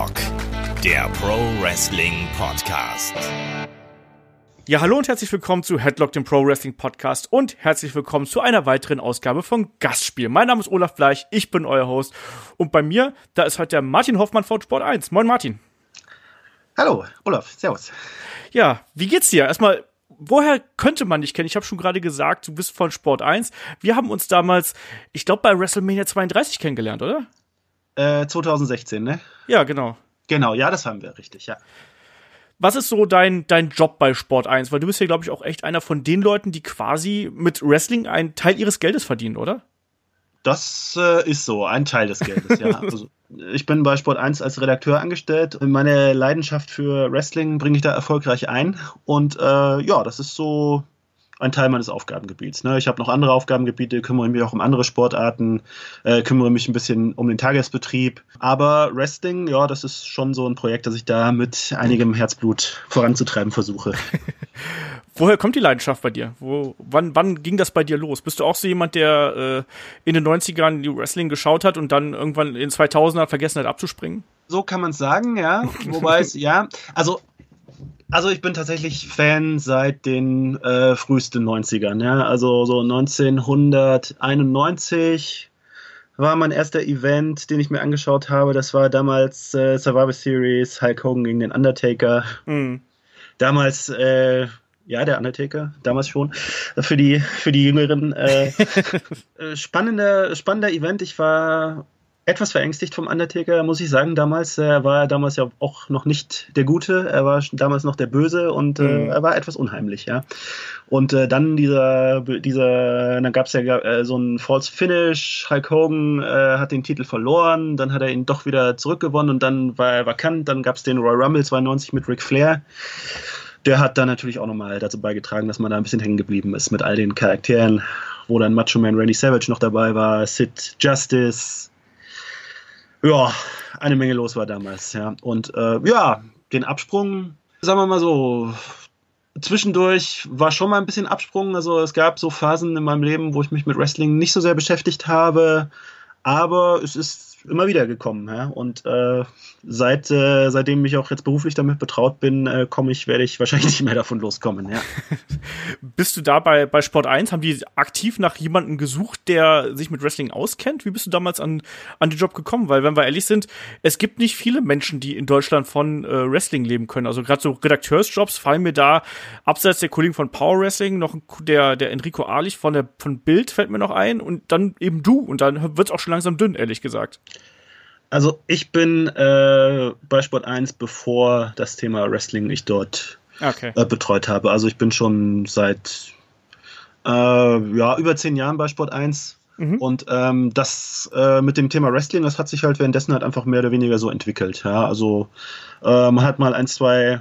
Headlock, der Pro Wrestling Podcast. Ja, hallo und herzlich willkommen zu Headlock, dem Pro Wrestling Podcast und herzlich willkommen zu einer weiteren Ausgabe von Gastspiel. Mein Name ist Olaf Bleich, ich bin euer Host und bei mir, da ist heute der Martin Hoffmann von Sport 1. Moin Martin. Hallo, Olaf, servus. Ja, wie geht's dir? Erstmal woher könnte man dich kennen? Ich habe schon gerade gesagt, du bist von Sport 1. Wir haben uns damals, ich glaube, bei WrestleMania 32 kennengelernt, oder? Äh, 2016, ne? Ja, genau. Genau, ja, das haben wir richtig, ja. Was ist so dein, dein Job bei Sport 1? Weil du bist ja, glaube ich, auch echt einer von den Leuten, die quasi mit Wrestling einen Teil ihres Geldes verdienen, oder? Das äh, ist so, ein Teil des Geldes, ja. Also, ich bin bei Sport 1 als Redakteur angestellt. Meine Leidenschaft für Wrestling bringe ich da erfolgreich ein. Und äh, ja, das ist so ein Teil meines Aufgabengebiets. Ne? Ich habe noch andere Aufgabengebiete, kümmere mich auch um andere Sportarten, äh, kümmere mich ein bisschen um den Tagesbetrieb. Aber Wrestling, ja, das ist schon so ein Projekt, das ich da mit einigem Herzblut voranzutreiben versuche. Woher kommt die Leidenschaft bei dir? Wo, wann, wann ging das bei dir los? Bist du auch so jemand, der äh, in den 90ern die Wrestling geschaut hat und dann irgendwann in den 2000ern vergessen hat abzuspringen? So kann man es sagen, ja. Wobei es, ja, also also ich bin tatsächlich Fan seit den äh, frühesten 90ern. Ja? Also so 1991 war mein erster Event, den ich mir angeschaut habe. Das war damals äh, Survivor Series, Hulk Hogan gegen den Undertaker. Mhm. Damals, äh, ja, der Undertaker, damals schon. Für die, für die Jüngeren. Äh, äh spannender, spannender Event. Ich war etwas verängstigt vom Undertaker, muss ich sagen, damals. Er war damals ja auch noch nicht der Gute, er war damals noch der Böse und äh, mhm. er war etwas unheimlich, ja. Und äh, dann dieser, dieser, dann gab es ja äh, so ein False Finish, Hulk Hogan äh, hat den Titel verloren, dann hat er ihn doch wieder zurückgewonnen und dann war er vakant, dann gab es den Royal Rumble 92 mit Ric Flair. Der hat dann natürlich auch nochmal dazu beigetragen, dass man da ein bisschen hängen geblieben ist mit all den Charakteren, wo dann Macho Man Randy Savage noch dabei war, Sid Justice, ja, eine Menge los war damals, ja. Und äh, ja, den Absprung, sagen wir mal so, zwischendurch war schon mal ein bisschen Absprung. Also es gab so Phasen in meinem Leben, wo ich mich mit Wrestling nicht so sehr beschäftigt habe. Aber es ist immer wieder gekommen. Ja? Und äh, seit, äh, seitdem ich auch jetzt beruflich damit betraut bin, äh, komme ich, werde ich wahrscheinlich nicht mehr davon loskommen. Ja. bist du da bei, bei Sport 1? Haben die aktiv nach jemandem gesucht, der sich mit Wrestling auskennt? Wie bist du damals an, an den Job gekommen? Weil, wenn wir ehrlich sind, es gibt nicht viele Menschen, die in Deutschland von äh, Wrestling leben können. Also gerade so Redakteursjobs fallen mir da, abseits der Kollegen von Power Wrestling, noch der, der Enrico Arlich von der von Bild fällt mir noch ein und dann eben du. Und dann wird es auch schon langsam dünn, ehrlich gesagt. Also ich bin äh, bei Sport 1, bevor das Thema Wrestling ich dort okay. äh, betreut habe. Also ich bin schon seit äh, ja, über zehn Jahren bei Sport 1. Mhm. Und ähm, das äh, mit dem Thema Wrestling, das hat sich halt währenddessen halt einfach mehr oder weniger so entwickelt. Ja? Also äh, man hat mal ein, zwei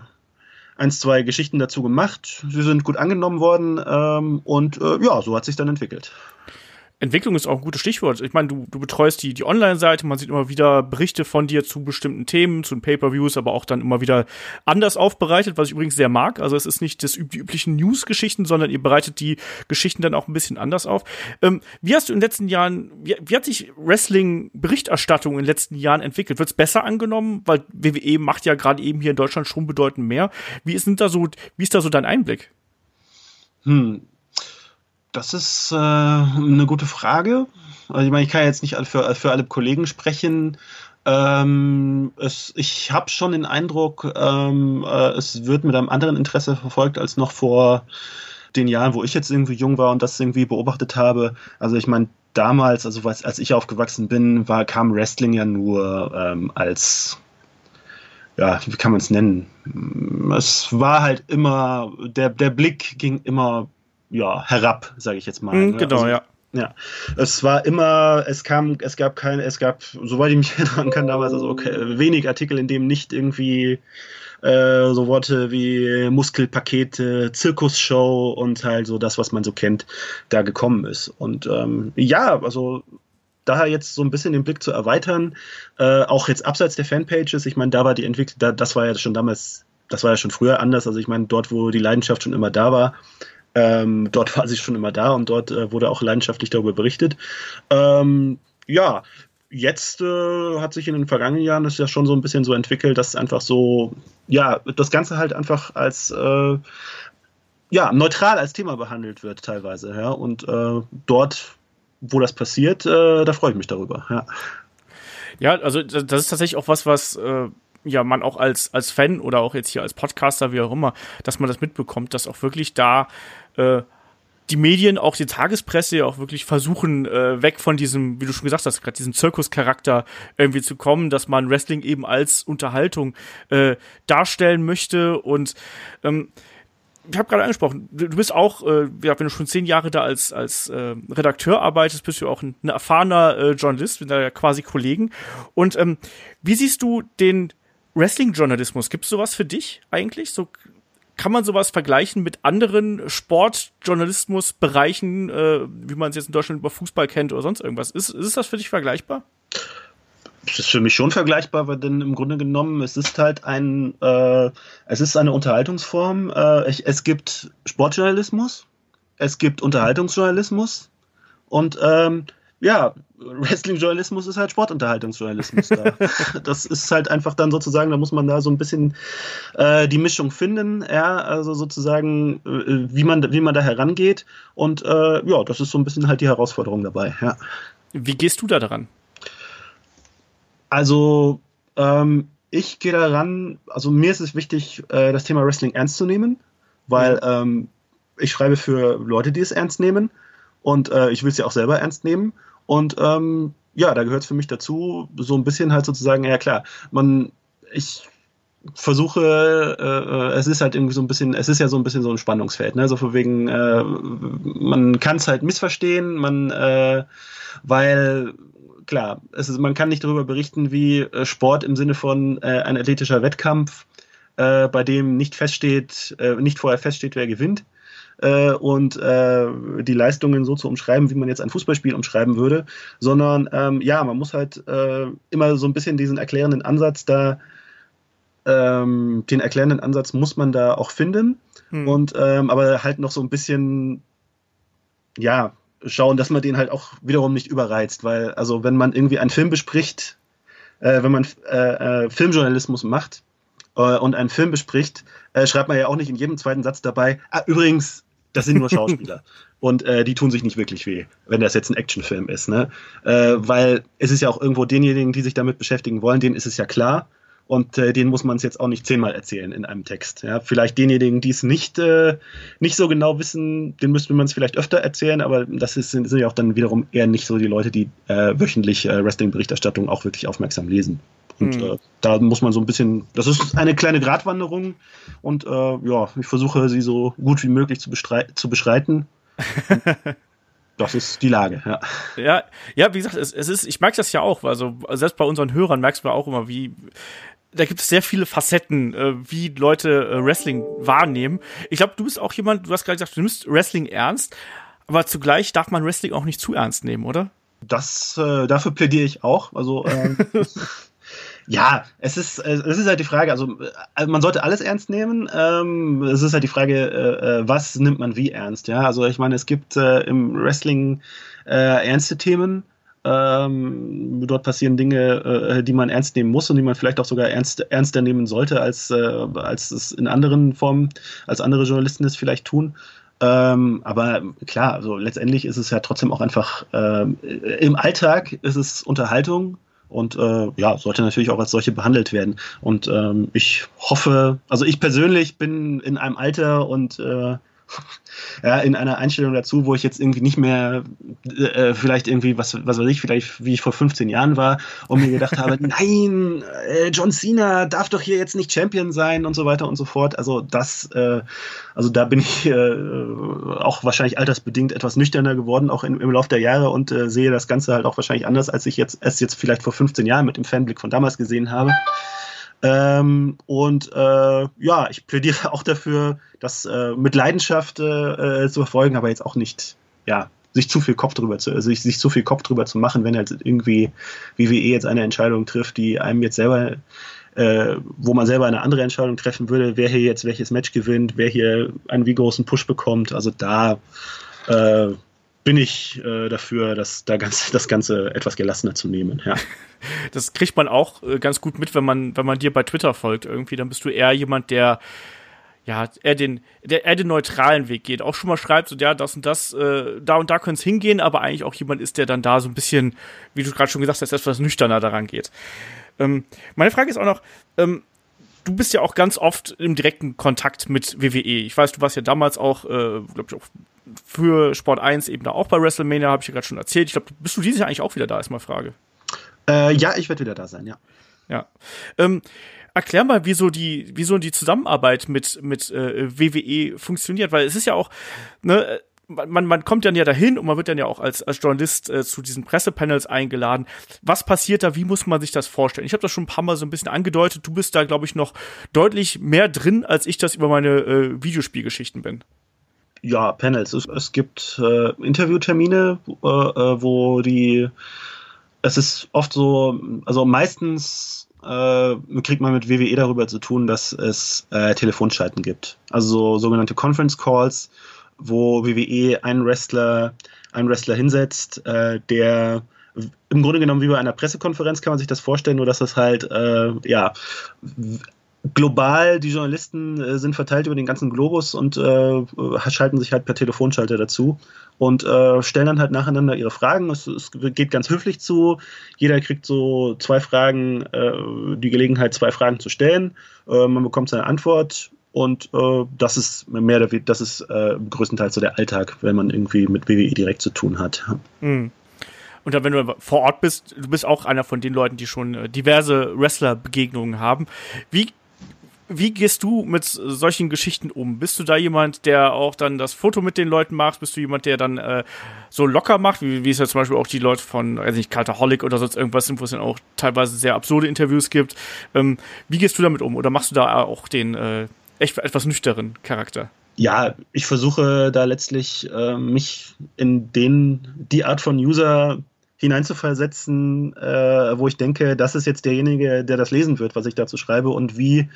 ein, zwei Geschichten dazu gemacht. Sie sind gut angenommen worden ähm, und äh, ja, so hat sich dann entwickelt. Entwicklung ist auch ein gutes Stichwort. Ich meine, du, du betreust die, die Online-Seite, man sieht immer wieder Berichte von dir zu bestimmten Themen, zu den Pay-Per-Views, aber auch dann immer wieder anders aufbereitet, was ich übrigens sehr mag. Also es ist nicht das, die üblichen News-Geschichten, sondern ihr bereitet die Geschichten dann auch ein bisschen anders auf. Ähm, wie hast du in den letzten Jahren, wie, wie hat sich Wrestling-Berichterstattung in den letzten Jahren entwickelt? Wird es besser angenommen? Weil WWE macht ja gerade eben hier in Deutschland schon bedeutend mehr. Wie ist denn da so, wie ist da so dein Einblick? Hm, das ist äh, eine gute Frage. Also ich meine, ich kann jetzt nicht für, für alle Kollegen sprechen. Ähm, es, ich habe schon den Eindruck, ähm, äh, es wird mit einem anderen Interesse verfolgt als noch vor den Jahren, wo ich jetzt irgendwie jung war und das irgendwie beobachtet habe. Also ich meine, damals, also als, als ich aufgewachsen bin, war, kam Wrestling ja nur ähm, als ja, wie kann man es nennen? Es war halt immer, der, der Blick ging immer ja, herab, sage ich jetzt mal. Mhm, genau, also, ja. Ja, es war immer, es kam, es gab keine, es gab, soweit ich mich erinnern kann, damals also okay, wenig Artikel, in dem nicht irgendwie äh, so Worte wie Muskelpakete, Zirkusshow und halt so das, was man so kennt, da gekommen ist. Und ähm, ja, also daher jetzt so ein bisschen den Blick zu erweitern, äh, auch jetzt abseits der Fanpages, ich meine, da war die Entwicklung, da, das war ja schon damals, das war ja schon früher anders, also ich meine, dort, wo die Leidenschaft schon immer da war, ähm, dort war sie schon immer da und dort äh, wurde auch leidenschaftlich darüber berichtet. Ähm, ja, jetzt äh, hat sich in den vergangenen Jahren das ja schon so ein bisschen so entwickelt, dass einfach so, ja, das Ganze halt einfach als äh, ja, neutral als Thema behandelt wird teilweise, ja. Und äh, dort, wo das passiert, äh, da freue ich mich darüber, ja. Ja, also das ist tatsächlich auch was, was äh, ja man auch als, als Fan oder auch jetzt hier als Podcaster, wie auch immer, dass man das mitbekommt, dass auch wirklich da äh, die Medien, auch die Tagespresse auch wirklich versuchen, äh, weg von diesem, wie du schon gesagt hast, gerade diesem Zirkuscharakter irgendwie zu kommen, dass man Wrestling eben als Unterhaltung äh, darstellen möchte und ähm, ich habe gerade angesprochen, du bist auch, äh, ja, wenn du schon zehn Jahre da als, als äh, Redakteur arbeitest, bist du auch ein, ein erfahrener äh, Journalist, sind da ja quasi Kollegen. Und ähm, wie siehst du den Wrestling-Journalismus? Gibt es sowas für dich eigentlich? So kann man sowas vergleichen mit anderen Sportjournalismusbereichen, äh, wie man es jetzt in Deutschland über Fußball kennt oder sonst irgendwas? Ist, ist das für dich vergleichbar? Das ist für mich schon vergleichbar, weil denn im Grunde genommen es ist halt ein, äh, es ist eine Unterhaltungsform. Äh, ich, es gibt Sportjournalismus, es gibt Unterhaltungsjournalismus und ähm, ja, Wrestling-Journalismus ist halt Sportunterhaltungsjournalismus. Da. das ist halt einfach dann sozusagen, da muss man da so ein bisschen äh, die Mischung finden, ja, also sozusagen, äh, wie, man, wie man da herangeht. Und äh, ja, das ist so ein bisschen halt die Herausforderung dabei, ja. Wie gehst du da dran? Also, ähm, ich gehe daran, also mir ist es wichtig, äh, das Thema Wrestling ernst zu nehmen, weil mhm. ähm, ich schreibe für Leute, die es ernst nehmen und äh, ich will es ja auch selber ernst nehmen. Und ähm, ja, da gehört es für mich dazu, so ein bisschen halt sozusagen, ja klar, man, ich versuche, äh, es ist halt irgendwie so ein bisschen, es ist ja so ein bisschen so ein Spannungsfeld, ne? So von wegen, äh, man kann es halt missverstehen, man, äh, weil klar, es ist, man kann nicht darüber berichten, wie äh, Sport im Sinne von äh, ein athletischer Wettkampf, äh, bei dem nicht feststeht, äh, nicht vorher feststeht, wer gewinnt äh, und äh, die Leistungen so zu umschreiben, wie man jetzt ein Fußballspiel umschreiben würde, sondern ähm, ja, man muss halt äh, immer so ein bisschen diesen erklärenden Ansatz da, ähm, den erklärenden Ansatz muss man da auch finden hm. und ähm, aber halt noch so ein bisschen, ja, schauen, dass man den halt auch wiederum nicht überreizt, weil also wenn man irgendwie einen Film bespricht, äh, wenn man äh, äh, Filmjournalismus macht, und einen Film bespricht, äh, schreibt man ja auch nicht in jedem zweiten Satz dabei, ah, übrigens, das sind nur Schauspieler. und äh, die tun sich nicht wirklich weh, wenn das jetzt ein Actionfilm ist. Ne? Äh, weil es ist ja auch irgendwo denjenigen, die sich damit beschäftigen wollen, denen ist es ja klar. Und äh, denen muss man es jetzt auch nicht zehnmal erzählen in einem Text. Ja? Vielleicht denjenigen, die es nicht, äh, nicht so genau wissen, denen müsste man es vielleicht öfter erzählen, aber das ist, sind, sind ja auch dann wiederum eher nicht so die Leute, die äh, wöchentlich äh, Wrestling-Berichterstattung auch wirklich aufmerksam lesen. Und hm. äh, da muss man so ein bisschen, das ist eine kleine Gratwanderung und äh, ja, ich versuche sie so gut wie möglich zu, zu beschreiten. das ist die Lage, ja. Ja, ja wie gesagt, es, es ist, ich merke das ja auch, also selbst bei unseren Hörern merkst du auch immer, wie da gibt es sehr viele Facetten, äh, wie Leute äh, Wrestling wahrnehmen. Ich glaube, du bist auch jemand, du hast gerade gesagt, du nimmst Wrestling ernst, aber zugleich darf man Wrestling auch nicht zu ernst nehmen, oder? Das, äh, dafür plädiere ich auch. Also ähm, Ja, es ist, es ist halt die Frage, also äh, man sollte alles ernst nehmen. Ähm, es ist halt die Frage, äh, äh, was nimmt man wie ernst, ja? Also ich meine, es gibt äh, im Wrestling äh, ernste Themen. Ähm, dort passieren Dinge, äh, die man ernst nehmen muss und die man vielleicht auch sogar ernst, ernster nehmen sollte, als, als es in anderen Formen, als andere Journalisten es vielleicht tun. Ähm, aber klar, also letztendlich ist es ja trotzdem auch einfach äh, im Alltag ist es Unterhaltung und äh, ja, sollte natürlich auch als solche behandelt werden. Und ähm, ich hoffe, also ich persönlich bin in einem Alter und äh, ja, in einer Einstellung dazu, wo ich jetzt irgendwie nicht mehr äh, vielleicht irgendwie, was, was weiß ich, vielleicht wie ich vor 15 Jahren war und mir gedacht habe, nein, äh, John Cena darf doch hier jetzt nicht Champion sein und so weiter und so fort. Also das, äh, also da bin ich äh, auch wahrscheinlich altersbedingt etwas nüchterner geworden, auch in, im Laufe der Jahre und äh, sehe das Ganze halt auch wahrscheinlich anders, als ich jetzt es jetzt vielleicht vor 15 Jahren mit dem Fanblick von damals gesehen habe. Ähm, und äh, ja, ich plädiere auch dafür, das äh, mit Leidenschaft äh, äh, zu verfolgen, aber jetzt auch nicht, ja, sich zu viel Kopf drüber zu, also sich, sich zu viel Kopf drüber zu machen, wenn halt irgendwie WWE jetzt eine Entscheidung trifft, die einem jetzt selber, äh, wo man selber eine andere Entscheidung treffen würde, wer hier jetzt welches Match gewinnt, wer hier einen wie großen Push bekommt. Also da, äh, bin ich äh, dafür, dass da ganz, das Ganze etwas gelassener zu nehmen. Ja. Das kriegt man auch äh, ganz gut mit, wenn man, wenn man dir bei Twitter folgt irgendwie. Dann bist du eher jemand, der ja, er den, der, er den neutralen Weg geht. Auch schon mal schreibt, so, ja, das und das, äh, da und da könnte es hingehen, aber eigentlich auch jemand ist, der dann da so ein bisschen, wie du gerade schon gesagt hast, etwas nüchterner daran geht. Ähm, meine Frage ist auch noch, ähm, du bist ja auch ganz oft im direkten Kontakt mit WWE. Ich weiß, du warst ja damals auch, äh, glaube ich, auch für Sport 1 eben da auch bei WrestleMania, habe ich ja gerade schon erzählt. Ich glaube, bist du dieses Jahr eigentlich auch wieder da, ist mal Frage. Äh, ja, ich werde wieder da sein, ja. Ja. Ähm, erklär mal, wieso die, wieso die Zusammenarbeit mit, mit äh, WWE funktioniert, weil es ist ja auch, ne, man, man kommt dann ja dahin und man wird dann ja auch als, als Journalist äh, zu diesen Pressepanels eingeladen. Was passiert da? Wie muss man sich das vorstellen? Ich habe das schon ein paar Mal so ein bisschen angedeutet. Du bist da, glaube ich, noch deutlich mehr drin, als ich das über meine äh, Videospielgeschichten bin. Ja, Panels. Es, es gibt äh, Interviewtermine, äh, äh, wo die. Es ist oft so, also meistens äh, kriegt man mit WWE darüber zu tun, dass es äh, Telefonschalten gibt. Also so, sogenannte Conference Calls, wo WWE einen Wrestler, einen Wrestler hinsetzt, äh, der im Grunde genommen wie bei einer Pressekonferenz kann man sich das vorstellen, nur dass das halt ja global, die Journalisten äh, sind verteilt über den ganzen Globus und äh, schalten sich halt per Telefonschalter dazu und äh, stellen dann halt nacheinander ihre Fragen. Es, es, geht ganz höflich zu. Jeder kriegt so zwei Fragen, äh, die Gelegenheit, zwei Fragen zu stellen. Äh, man bekommt seine Antwort und äh, das ist mehr das ist größtenteils so der Alltag, wenn man irgendwie mit WWE direkt zu tun hat. Mhm. Und dann, wenn du vor Ort bist, du bist auch einer von den Leuten, die schon diverse Wrestler-Begegnungen haben. Wie wie gehst du mit solchen Geschichten um? Bist du da jemand, der auch dann das Foto mit den Leuten macht? Bist du jemand, der dann äh, so locker macht, wie, wie es ja zum Beispiel auch die Leute von, weiß nicht, Cultaholic oder sonst irgendwas sind, wo es dann auch teilweise sehr absurde Interviews gibt. Ähm, wie gehst du damit um? Oder machst du da auch den äh, echt etwas nüchteren Charakter? Ja, ich versuche da letztlich äh, mich in den die Art von User hineinzuversetzen, äh, wo ich denke, das ist jetzt derjenige, der das lesen wird, was ich dazu schreibe und wie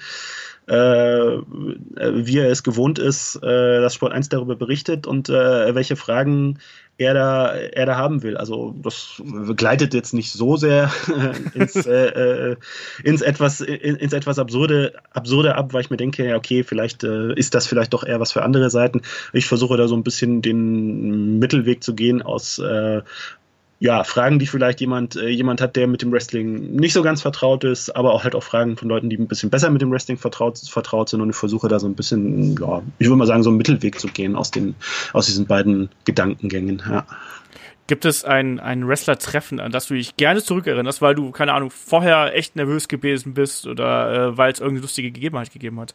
äh, wie er es gewohnt ist, äh, dass Sport 1 darüber berichtet und äh, welche Fragen er da, er da haben will. Also das gleitet jetzt nicht so sehr ins, äh, äh, ins etwas, ins etwas absurde, absurde ab, weil ich mir denke, ja, okay, vielleicht ist das vielleicht doch eher was für andere Seiten. Ich versuche da so ein bisschen den Mittelweg zu gehen aus ja, Fragen, die vielleicht jemand, äh, jemand hat, der mit dem Wrestling nicht so ganz vertraut ist, aber auch halt auch Fragen von Leuten, die ein bisschen besser mit dem Wrestling vertraut, vertraut sind und ich versuche da so ein bisschen, ja, ich würde mal sagen, so einen Mittelweg zu gehen aus den, aus diesen beiden Gedankengängen, ja. Gibt es ein, ein Wrestler-Treffen, an das du dich gerne zurückerinnerst, weil du, keine Ahnung, vorher echt nervös gewesen bist oder äh, weil es irgendeine lustige Gegebenheit gegeben hat?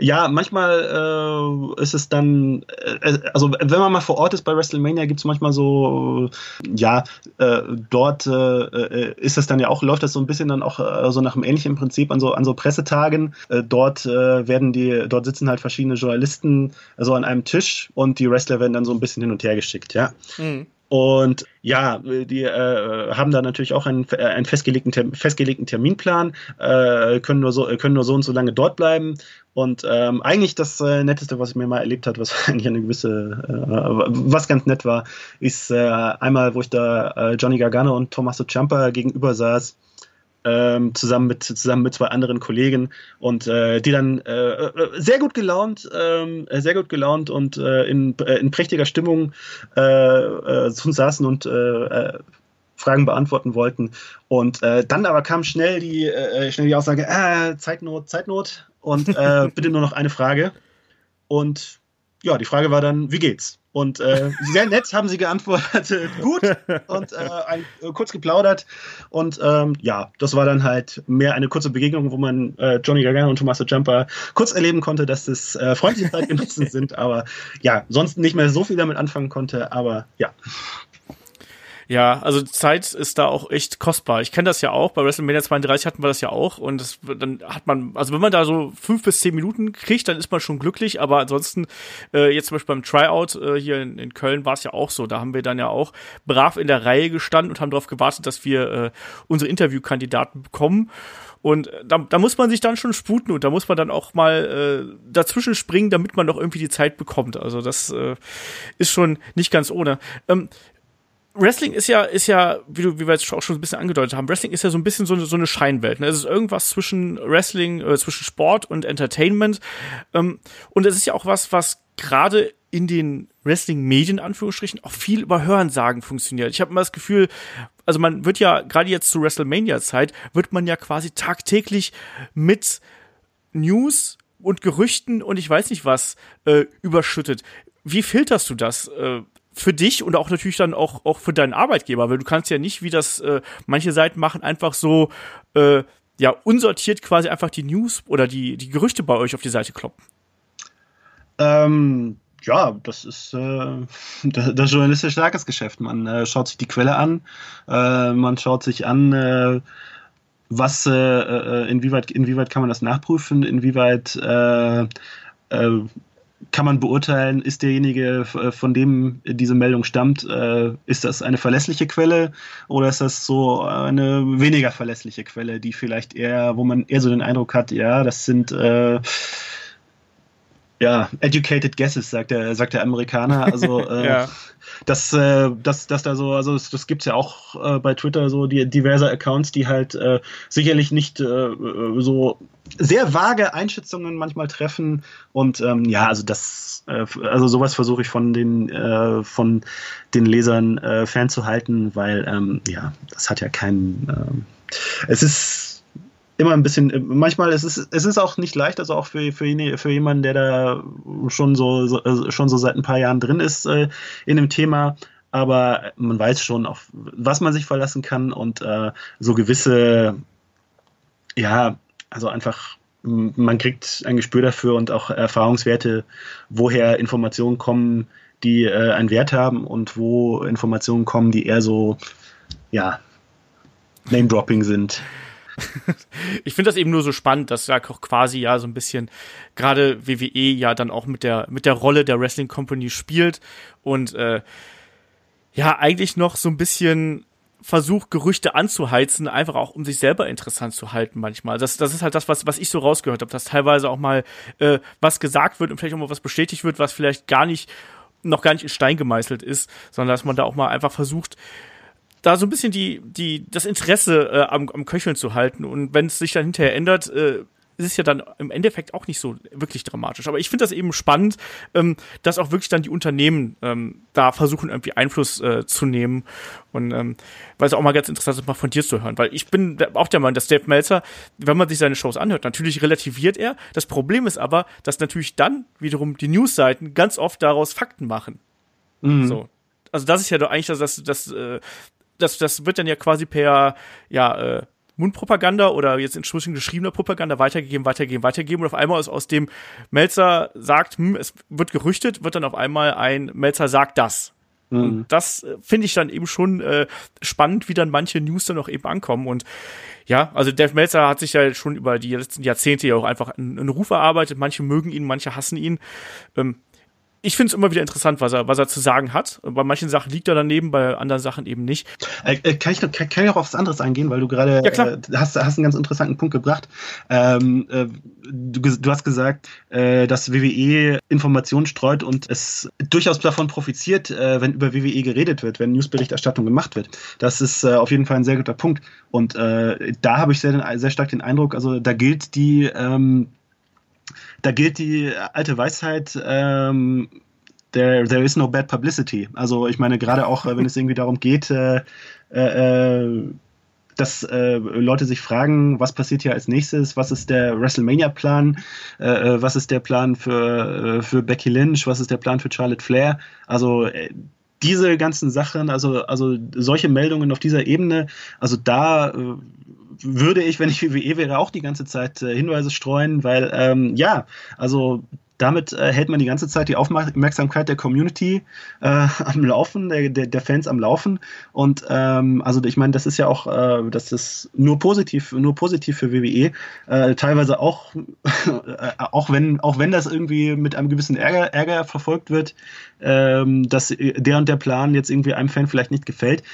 Ja, manchmal äh, ist es dann, äh, also wenn man mal vor Ort ist bei WrestleMania, gibt es manchmal so, ja, äh, dort äh, äh, ist das dann ja auch, läuft das so ein bisschen dann auch so nach einem ähnlichen Prinzip an so, an so Pressetagen. dort werden die, dort sitzen halt verschiedene Journalisten so an einem Tisch und die Wrestler werden dann so ein bisschen hin und her geschickt, ja. Mhm. Und ja, die äh, haben da natürlich auch einen, äh, einen festgelegten, festgelegten Terminplan, äh, können, nur so, können nur so und so lange dort bleiben. Und ähm, eigentlich das äh, Netteste, was ich mir mal erlebt habe, was eigentlich eine gewisse, äh, was ganz nett war, ist äh, einmal, wo ich da Johnny Gargano und Tommaso Ciampa gegenüber saß ähm, zusammen mit zusammen mit zwei anderen Kollegen und äh, die dann äh, sehr gut gelaunt, äh, sehr gut gelaunt und äh, in, äh, in prächtiger Stimmung äh, äh, saßen und Fragen beantworten wollten. Und dann aber kam schnell die, schnell die Aussage, äh, Zeitnot, Zeitnot und bitte nur noch eine Frage. Und ja, die Frage war dann, wie geht's? Und äh, sehr nett haben sie geantwortet, gut und äh, ein, äh, kurz geplaudert. Und ähm, ja, das war dann halt mehr eine kurze Begegnung, wo man äh, Johnny Gargano und Tommaso Jumper kurz erleben konnte, dass das äh, freundliche Zeitgenossen sind, aber ja, sonst nicht mehr so viel damit anfangen konnte, aber ja. Ja, also Zeit ist da auch echt kostbar. Ich kenne das ja auch. Bei WrestleMania 32 hatten wir das ja auch. Und das, dann hat man, also wenn man da so fünf bis zehn Minuten kriegt, dann ist man schon glücklich. Aber ansonsten, äh, jetzt zum Beispiel beim Tryout äh, hier in, in Köln war es ja auch so. Da haben wir dann ja auch brav in der Reihe gestanden und haben darauf gewartet, dass wir äh, unsere Interviewkandidaten bekommen. Und da, da muss man sich dann schon sputen und da muss man dann auch mal äh, dazwischen springen, damit man noch irgendwie die Zeit bekommt. Also das äh, ist schon nicht ganz ohne. Ähm, Wrestling ist ja, ist ja, wie, du, wie wir jetzt auch schon ein bisschen angedeutet haben, Wrestling ist ja so ein bisschen so eine, so eine Scheinwelt. Ne? Es ist irgendwas zwischen Wrestling, äh, zwischen Sport und Entertainment. Ähm, und es ist ja auch was, was gerade in den Wrestling-Medien, Anführungsstrichen, auch viel über Hörensagen funktioniert. Ich habe immer das Gefühl, also man wird ja, gerade jetzt zu WrestleMania-Zeit, wird man ja quasi tagtäglich mit News und Gerüchten und ich weiß nicht was äh, überschüttet. Wie filterst du das? Äh, für dich und auch natürlich dann auch, auch für deinen Arbeitgeber, weil du kannst ja nicht, wie das äh, manche Seiten machen, einfach so äh, ja unsortiert quasi einfach die News oder die, die Gerüchte bei euch auf die Seite kloppen. Ähm, ja, das ist äh, das, journalistisch starkes Geschäft. Man äh, schaut sich die Quelle an, äh, man schaut sich an, äh, was, äh, äh, inwieweit, inwieweit kann man das nachprüfen, inwieweit kann man beurteilen, ist derjenige, äh, von dem diese Meldung stammt, äh, ist das eine verlässliche Quelle oder ist das so eine weniger verlässliche Quelle, die vielleicht eher, wo man eher so den Eindruck hat, ja, das sind äh, ja, educated guesses, sagt der, sagt der Amerikaner. Also äh, ja. das, äh, das, das da so, also das, das gibt's ja auch äh, bei Twitter so die diverse Accounts, die halt äh, sicherlich nicht äh, so sehr vage Einschätzungen manchmal treffen. Und ähm, ja, also das, äh, also sowas versuche ich von den äh, von den Lesern äh, fernzuhalten, weil ähm, ja, das hat ja keinen. Äh, es ist immer ein bisschen, manchmal ist es, es ist auch nicht leicht, also auch für, für, für jemanden, der da schon so, so, äh, schon so seit ein paar Jahren drin ist äh, in dem Thema, aber man weiß schon, auf was man sich verlassen kann und äh, so gewisse, ja, also einfach, man kriegt ein Gespür dafür und auch Erfahrungswerte, woher Informationen kommen, die äh, einen Wert haben und wo Informationen kommen, die eher so, ja, Name-Dropping sind. ich finde das eben nur so spannend, dass da auch quasi ja so ein bisschen gerade WWE ja dann auch mit der mit der Rolle der Wrestling Company spielt und äh, ja eigentlich noch so ein bisschen versucht, Gerüchte anzuheizen, einfach auch um sich selber interessant zu halten manchmal. Das, das ist halt das, was, was ich so rausgehört habe, dass teilweise auch mal äh, was gesagt wird und vielleicht auch mal was bestätigt wird, was vielleicht gar nicht, noch gar nicht in Stein gemeißelt ist, sondern dass man da auch mal einfach versucht, da so ein bisschen die, die, das Interesse äh, am, am Köcheln zu halten. Und wenn es sich dann hinterher ändert, äh, ist es ja dann im Endeffekt auch nicht so wirklich dramatisch. Aber ich finde das eben spannend, ähm, dass auch wirklich dann die Unternehmen ähm, da versuchen, irgendwie Einfluss äh, zu nehmen. Und ähm, weil es auch mal ganz interessant ist, mal von dir zu hören. Weil ich bin auch der Meinung, dass Dave Meltzer, wenn man sich seine Shows anhört, natürlich relativiert er. Das Problem ist aber, dass natürlich dann wiederum die Newsseiten ganz oft daraus Fakten machen. Mhm. So also das ist ja doch eigentlich das, das, das, äh, das, das wird dann ja quasi per, ja, äh, Mundpropaganda oder jetzt inzwischen geschriebener Propaganda weitergegeben, weitergeben, weitergeben. Und auf einmal ist aus dem Melzer sagt, hm, es wird gerüchtet, wird dann auf einmal ein Melzer sagt das. Mhm. Und das äh, finde ich dann eben schon äh, spannend, wie dann manche News dann auch eben ankommen. Und ja, also Dave Melzer hat sich ja schon über die letzten Jahrzehnte ja auch einfach einen, einen Ruf erarbeitet. Manche mögen ihn, manche hassen ihn. Ähm, ich finde es immer wieder interessant, was er, was er zu sagen hat. Bei manchen Sachen liegt er daneben, bei anderen Sachen eben nicht. Äh, äh kann, ich noch, kann, kann ich auch auf was anderes eingehen, weil du gerade ja, äh, hast, hast einen ganz interessanten Punkt gebracht. Ähm, äh, du, du, hast gesagt, äh, dass WWE Informationen streut und es durchaus davon profitiert, äh, wenn über WWE geredet wird, wenn Newsberichterstattung gemacht wird. Das ist auf jeden Fall ein sehr guter Punkt. Und da habe ich sehr, sehr stark den Eindruck, also da gilt die ähm, da gilt die alte Weisheit, ähm, there, there is no bad publicity. Also ich meine, gerade auch, wenn es irgendwie darum geht, äh, äh, äh, dass äh, Leute sich fragen, was passiert hier als nächstes, was ist der WrestleMania-Plan, äh, äh was ist der Plan für, äh, für Becky Lynch, was ist der Plan für Charlotte Flair. Also äh, diese ganzen Sachen, also, also solche Meldungen auf dieser Ebene, also da äh, würde ich, wenn ich WWE wäre, auch die ganze Zeit äh, Hinweise streuen, weil ähm, ja, also damit äh, hält man die ganze Zeit die Aufmerksamkeit der Community äh, am Laufen, der, der, der, Fans am Laufen. Und ähm, also ich meine, das ist ja auch, äh, das ist nur positiv, nur positiv für WWE. Äh, teilweise auch, äh, auch wenn, auch wenn das irgendwie mit einem gewissen Ärger, Ärger verfolgt wird, ähm, dass der und der Plan jetzt irgendwie einem Fan vielleicht nicht gefällt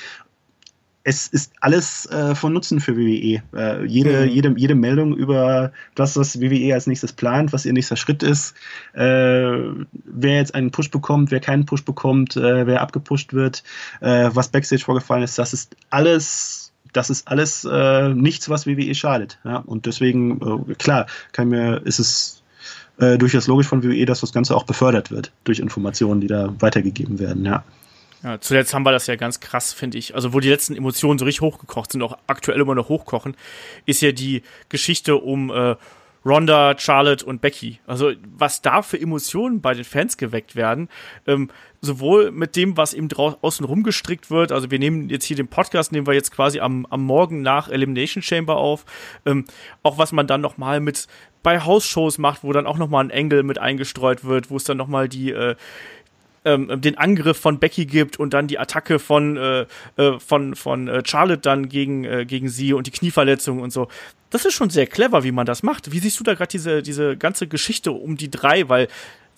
es ist alles äh, von Nutzen für WWE. Äh, jede, mhm. jede, jede Meldung über das, was WWE als nächstes plant, was ihr nächster Schritt ist, äh, wer jetzt einen Push bekommt, wer keinen Push bekommt, äh, wer abgepusht wird, äh, was Backstage vorgefallen ist, das ist alles das ist alles äh, nichts, was WWE schadet. Ja? Und deswegen, klar, kann mir, ist es durchaus logisch von WWE, dass das Ganze auch befördert wird durch Informationen, die da weitergegeben werden. Ja. Ja, zuletzt haben wir das ja ganz krass, finde ich. Also, wo die letzten Emotionen so richtig hochgekocht sind, auch aktuell immer noch hochkochen, ist ja die Geschichte um äh, Ronda, Charlotte und Becky. Also, was da für Emotionen bei den Fans geweckt werden, ähm, sowohl mit dem, was eben draußen rumgestrickt wird. Also, wir nehmen jetzt hier den Podcast, nehmen wir jetzt quasi am, am Morgen nach Elimination Chamber auf. Ähm, auch was man dann nochmal mit bei House-Shows macht, wo dann auch nochmal ein Engel mit eingestreut wird, wo es dann nochmal die, äh, ähm, den Angriff von Becky gibt und dann die Attacke von, äh, äh, von, von äh, Charlotte dann gegen, äh, gegen sie und die Knieverletzung und so. Das ist schon sehr clever, wie man das macht. Wie siehst du da gerade diese, diese ganze Geschichte um die drei? Weil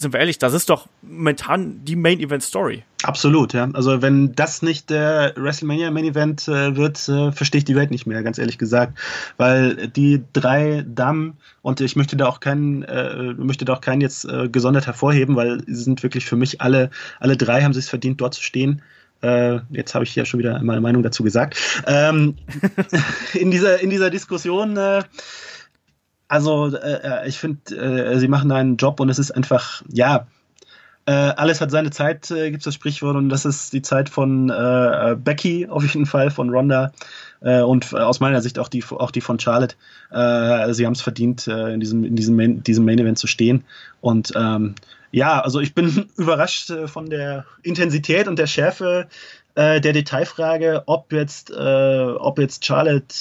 sind wir ehrlich, das ist doch momentan die Main Event Story. Absolut, ja. Also wenn das nicht der WrestleMania Main Event äh, wird, äh, verstehe ich die Welt nicht mehr, ganz ehrlich gesagt. Weil die drei Damen, und ich möchte da auch keinen, äh, möchte da auch keinen jetzt äh, gesondert hervorheben, weil sie sind wirklich für mich alle, alle drei haben sich verdient, dort zu stehen. Äh, jetzt habe ich ja schon wieder meine Meinung dazu gesagt. Ähm, in, dieser, in dieser Diskussion äh, also äh, äh, ich finde, äh, sie machen einen Job und es ist einfach, ja, äh, alles hat seine Zeit, äh, gibt es das Sprichwort, und das ist die Zeit von äh, Becky auf jeden Fall, von Ronda äh, und aus meiner Sicht auch die, auch die von Charlotte. Äh, sie haben es verdient, äh, in diesem, in diesem Main, diesem Main Event zu stehen. Und ähm, ja, also ich bin überrascht äh, von der Intensität und der Schärfe äh, der Detailfrage, ob jetzt, äh, ob jetzt Charlotte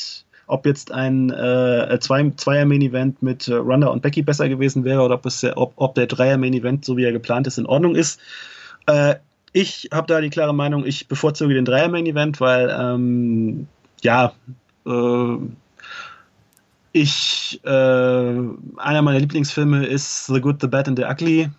ob jetzt ein äh, zwei, Zweier-Main-Event mit äh, Ronda und Becky besser gewesen wäre oder ob, es, ob, ob der Dreier-Main-Event, so wie er geplant ist, in Ordnung ist. Äh, ich habe da die klare Meinung, ich bevorzuge den Dreier-Main-Event, weil, ähm, ja, äh, ich, äh, einer meiner Lieblingsfilme ist The Good, The Bad and The Ugly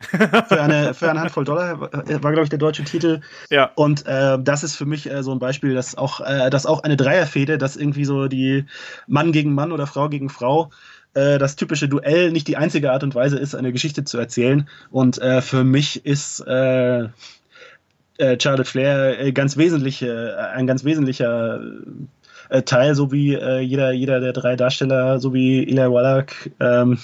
für, eine, für eine Handvoll Dollar war, glaube ich, der deutsche Titel. Ja. Und äh, das ist für mich äh, so ein Beispiel, dass auch, äh, dass auch eine Dreierfehde, dass irgendwie so die Mann gegen Mann oder Frau gegen Frau äh, das typische Duell nicht die einzige Art und Weise ist, eine Geschichte zu erzählen. Und äh, für mich ist äh, äh, Charlotte Flair äh, ganz wesentlich, äh, ein ganz wesentlicher äh, Teil, so wie äh, jeder, jeder der drei Darsteller, so wie Eli Wallach, ähm,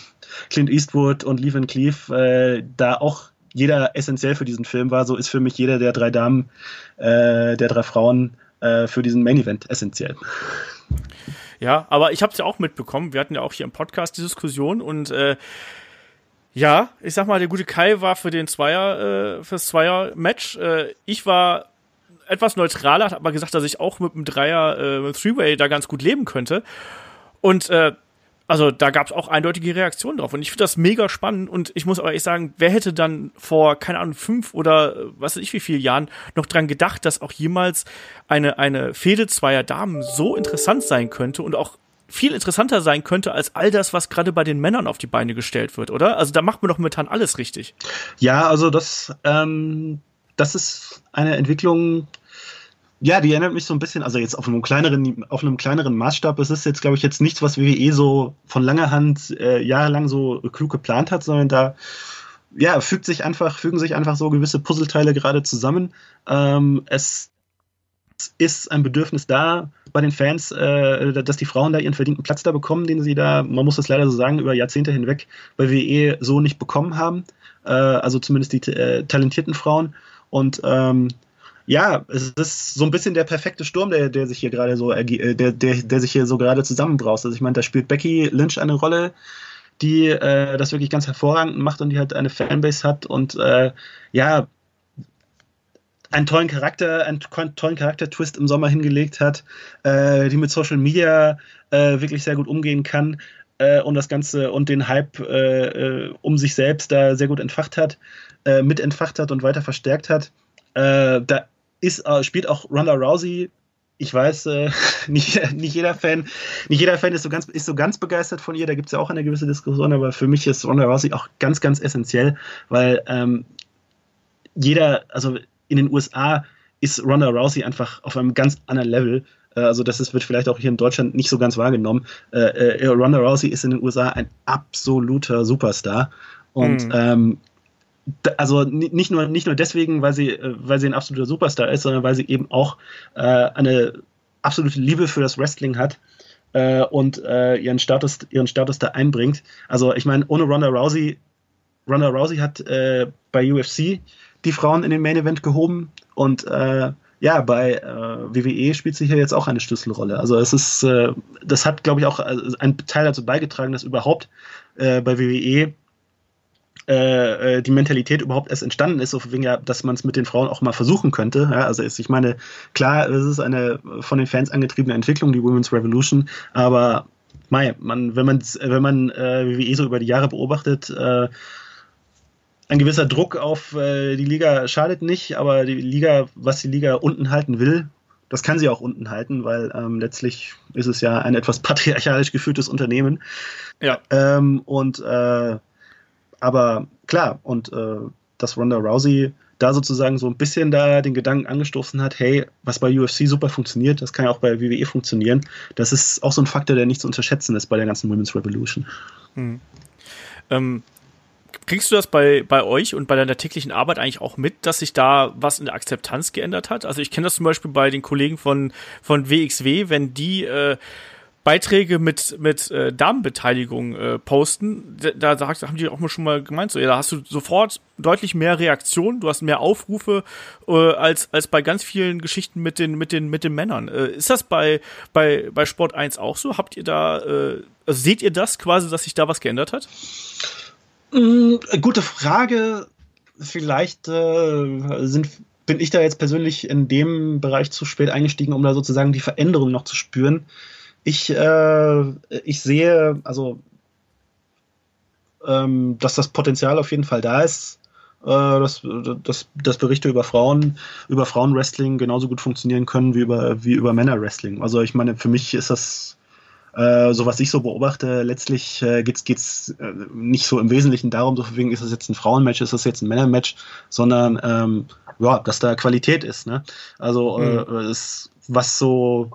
Clint Eastwood und Lee Van Cleef, äh, da auch jeder essentiell für diesen Film war, so ist für mich jeder der drei Damen, äh, der drei Frauen für diesen Main Event essentiell. Ja, aber ich habe es ja auch mitbekommen. Wir hatten ja auch hier im Podcast die Diskussion und ja, ich sag mal, der gute Kai war für den Zweier, äh, fürs Zweier-Match. Äh, ich war etwas neutraler, hat aber gesagt, dass ich auch mit einem Dreier, äh, mit Three-Way da ganz gut leben könnte. Und äh, also da gab es auch eindeutige Reaktionen drauf. Und ich finde das mega spannend. Und ich muss aber ehrlich sagen, wer hätte dann vor, keine Ahnung, fünf oder äh, was weiß ich wie viele Jahren noch dran gedacht, dass auch jemals eine, eine Fehde zweier Damen so interessant sein könnte und auch viel interessanter sein könnte als all das, was gerade bei den Männern auf die Beine gestellt wird, oder? Also da macht man doch momentan alles richtig. Ja, also das, ähm, das ist eine Entwicklung, ja, die erinnert mich so ein bisschen, also jetzt auf einem kleineren, auf einem kleineren Maßstab. Es ist jetzt, glaube ich, jetzt nichts, was WWE so von langer Hand äh, jahrelang so klug geplant hat, sondern da ja, fügt sich einfach, fügen sich einfach so gewisse Puzzleteile gerade zusammen. Ähm, es ist ein Bedürfnis da bei den Fans, äh, dass die Frauen da ihren verdienten Platz da bekommen, den sie da, man muss das leider so sagen, über Jahrzehnte hinweg bei WWE so nicht bekommen haben. Äh, also zumindest die äh, talentierten Frauen. Und ähm, ja, es ist so ein bisschen der perfekte Sturm, der, der sich hier gerade so äh, der, der, der sich hier so gerade zusammenbraust. Also ich meine, da spielt Becky Lynch eine Rolle, die äh, das wirklich ganz hervorragend macht und die halt eine Fanbase hat und äh, ja, einen tollen Charakter, einen tollen Charaktertwist im Sommer hingelegt hat, äh, die mit Social Media äh, wirklich sehr gut umgehen kann. Äh, und das Ganze und den Hype äh, äh um sich selbst da sehr gut entfacht hat, äh, mit entfacht hat und weiter verstärkt hat. Äh, da ist, äh, spielt auch Ronda Rousey. Ich weiß, nicht, nicht jeder Fan, nicht jeder Fan ist so ganz, ist so ganz begeistert von ihr. Da gibt es ja auch eine gewisse Diskussion, aber für mich ist Ronda Rousey auch ganz, ganz essentiell, weil ähm, jeder, also in den USA ist Ronda Rousey einfach auf einem ganz anderen Level also das ist, wird vielleicht auch hier in Deutschland nicht so ganz wahrgenommen. Äh, äh, Ronda Rousey ist in den USA ein absoluter Superstar. Und mhm. ähm, also nicht nur, nicht nur deswegen, weil sie, äh, weil sie ein absoluter Superstar ist, sondern weil sie eben auch äh, eine absolute Liebe für das Wrestling hat äh, und äh, ihren, Status, ihren Status da einbringt. Also ich meine, ohne Ronda Rousey, Ronda Rousey hat äh, bei UFC die Frauen in den Main Event gehoben und äh, ja, bei äh, WWE spielt sich ja jetzt auch eine Schlüsselrolle. Also es ist, äh, das hat, glaube ich, auch äh, ein Teil dazu beigetragen, dass überhaupt äh, bei WWE äh, äh, die Mentalität überhaupt erst entstanden ist, wegen ja, dass man es mit den Frauen auch mal versuchen könnte. Ja, also ich meine, klar, es ist eine von den Fans angetriebene Entwicklung, die Women's Revolution, aber mei, man, wenn man wenn man WWE so über die Jahre beobachtet, ein gewisser Druck auf äh, die Liga schadet nicht, aber die Liga, was die Liga unten halten will, das kann sie auch unten halten, weil ähm, letztlich ist es ja ein etwas patriarchalisch geführtes Unternehmen. Ja. Ähm, und äh, aber klar, und äh, dass Ronda Rousey da sozusagen so ein bisschen da den Gedanken angestoßen hat, hey, was bei UFC super funktioniert, das kann ja auch bei WWE funktionieren. Das ist auch so ein Faktor, der nicht zu unterschätzen ist bei der ganzen Women's Revolution. Hm. Ähm, Kriegst du das bei, bei euch und bei deiner täglichen Arbeit eigentlich auch mit, dass sich da was in der Akzeptanz geändert hat? Also ich kenne das zum Beispiel bei den Kollegen von, von WXW, wenn die äh, Beiträge mit, mit äh, Damenbeteiligung äh, posten, da, da haben die auch mal schon mal gemeint, so, ja, da hast du sofort deutlich mehr Reaktionen, du hast mehr Aufrufe äh, als, als bei ganz vielen Geschichten mit den, mit den, mit den Männern. Äh, ist das bei, bei, bei Sport 1 auch so? Habt ihr da, äh, also seht ihr das quasi, dass sich da was geändert hat? Mm, gute Frage. Vielleicht äh, sind, bin ich da jetzt persönlich in dem Bereich zu spät eingestiegen, um da sozusagen die Veränderung noch zu spüren. Ich, äh, ich sehe, also, ähm, dass das Potenzial auf jeden Fall da ist, äh, dass, dass, dass Berichte über Frauen, über Frauenwrestling genauso gut funktionieren können wie über, wie über Männerwrestling. Also ich meine, für mich ist das äh, so was ich so beobachte, letztlich äh, geht es äh, nicht so im Wesentlichen darum, so wegen ist das jetzt ein Frauenmatch, ist das jetzt ein Männermatch, sondern ähm, ja, dass da Qualität ist. Ne? Also äh, mhm. ist, was so,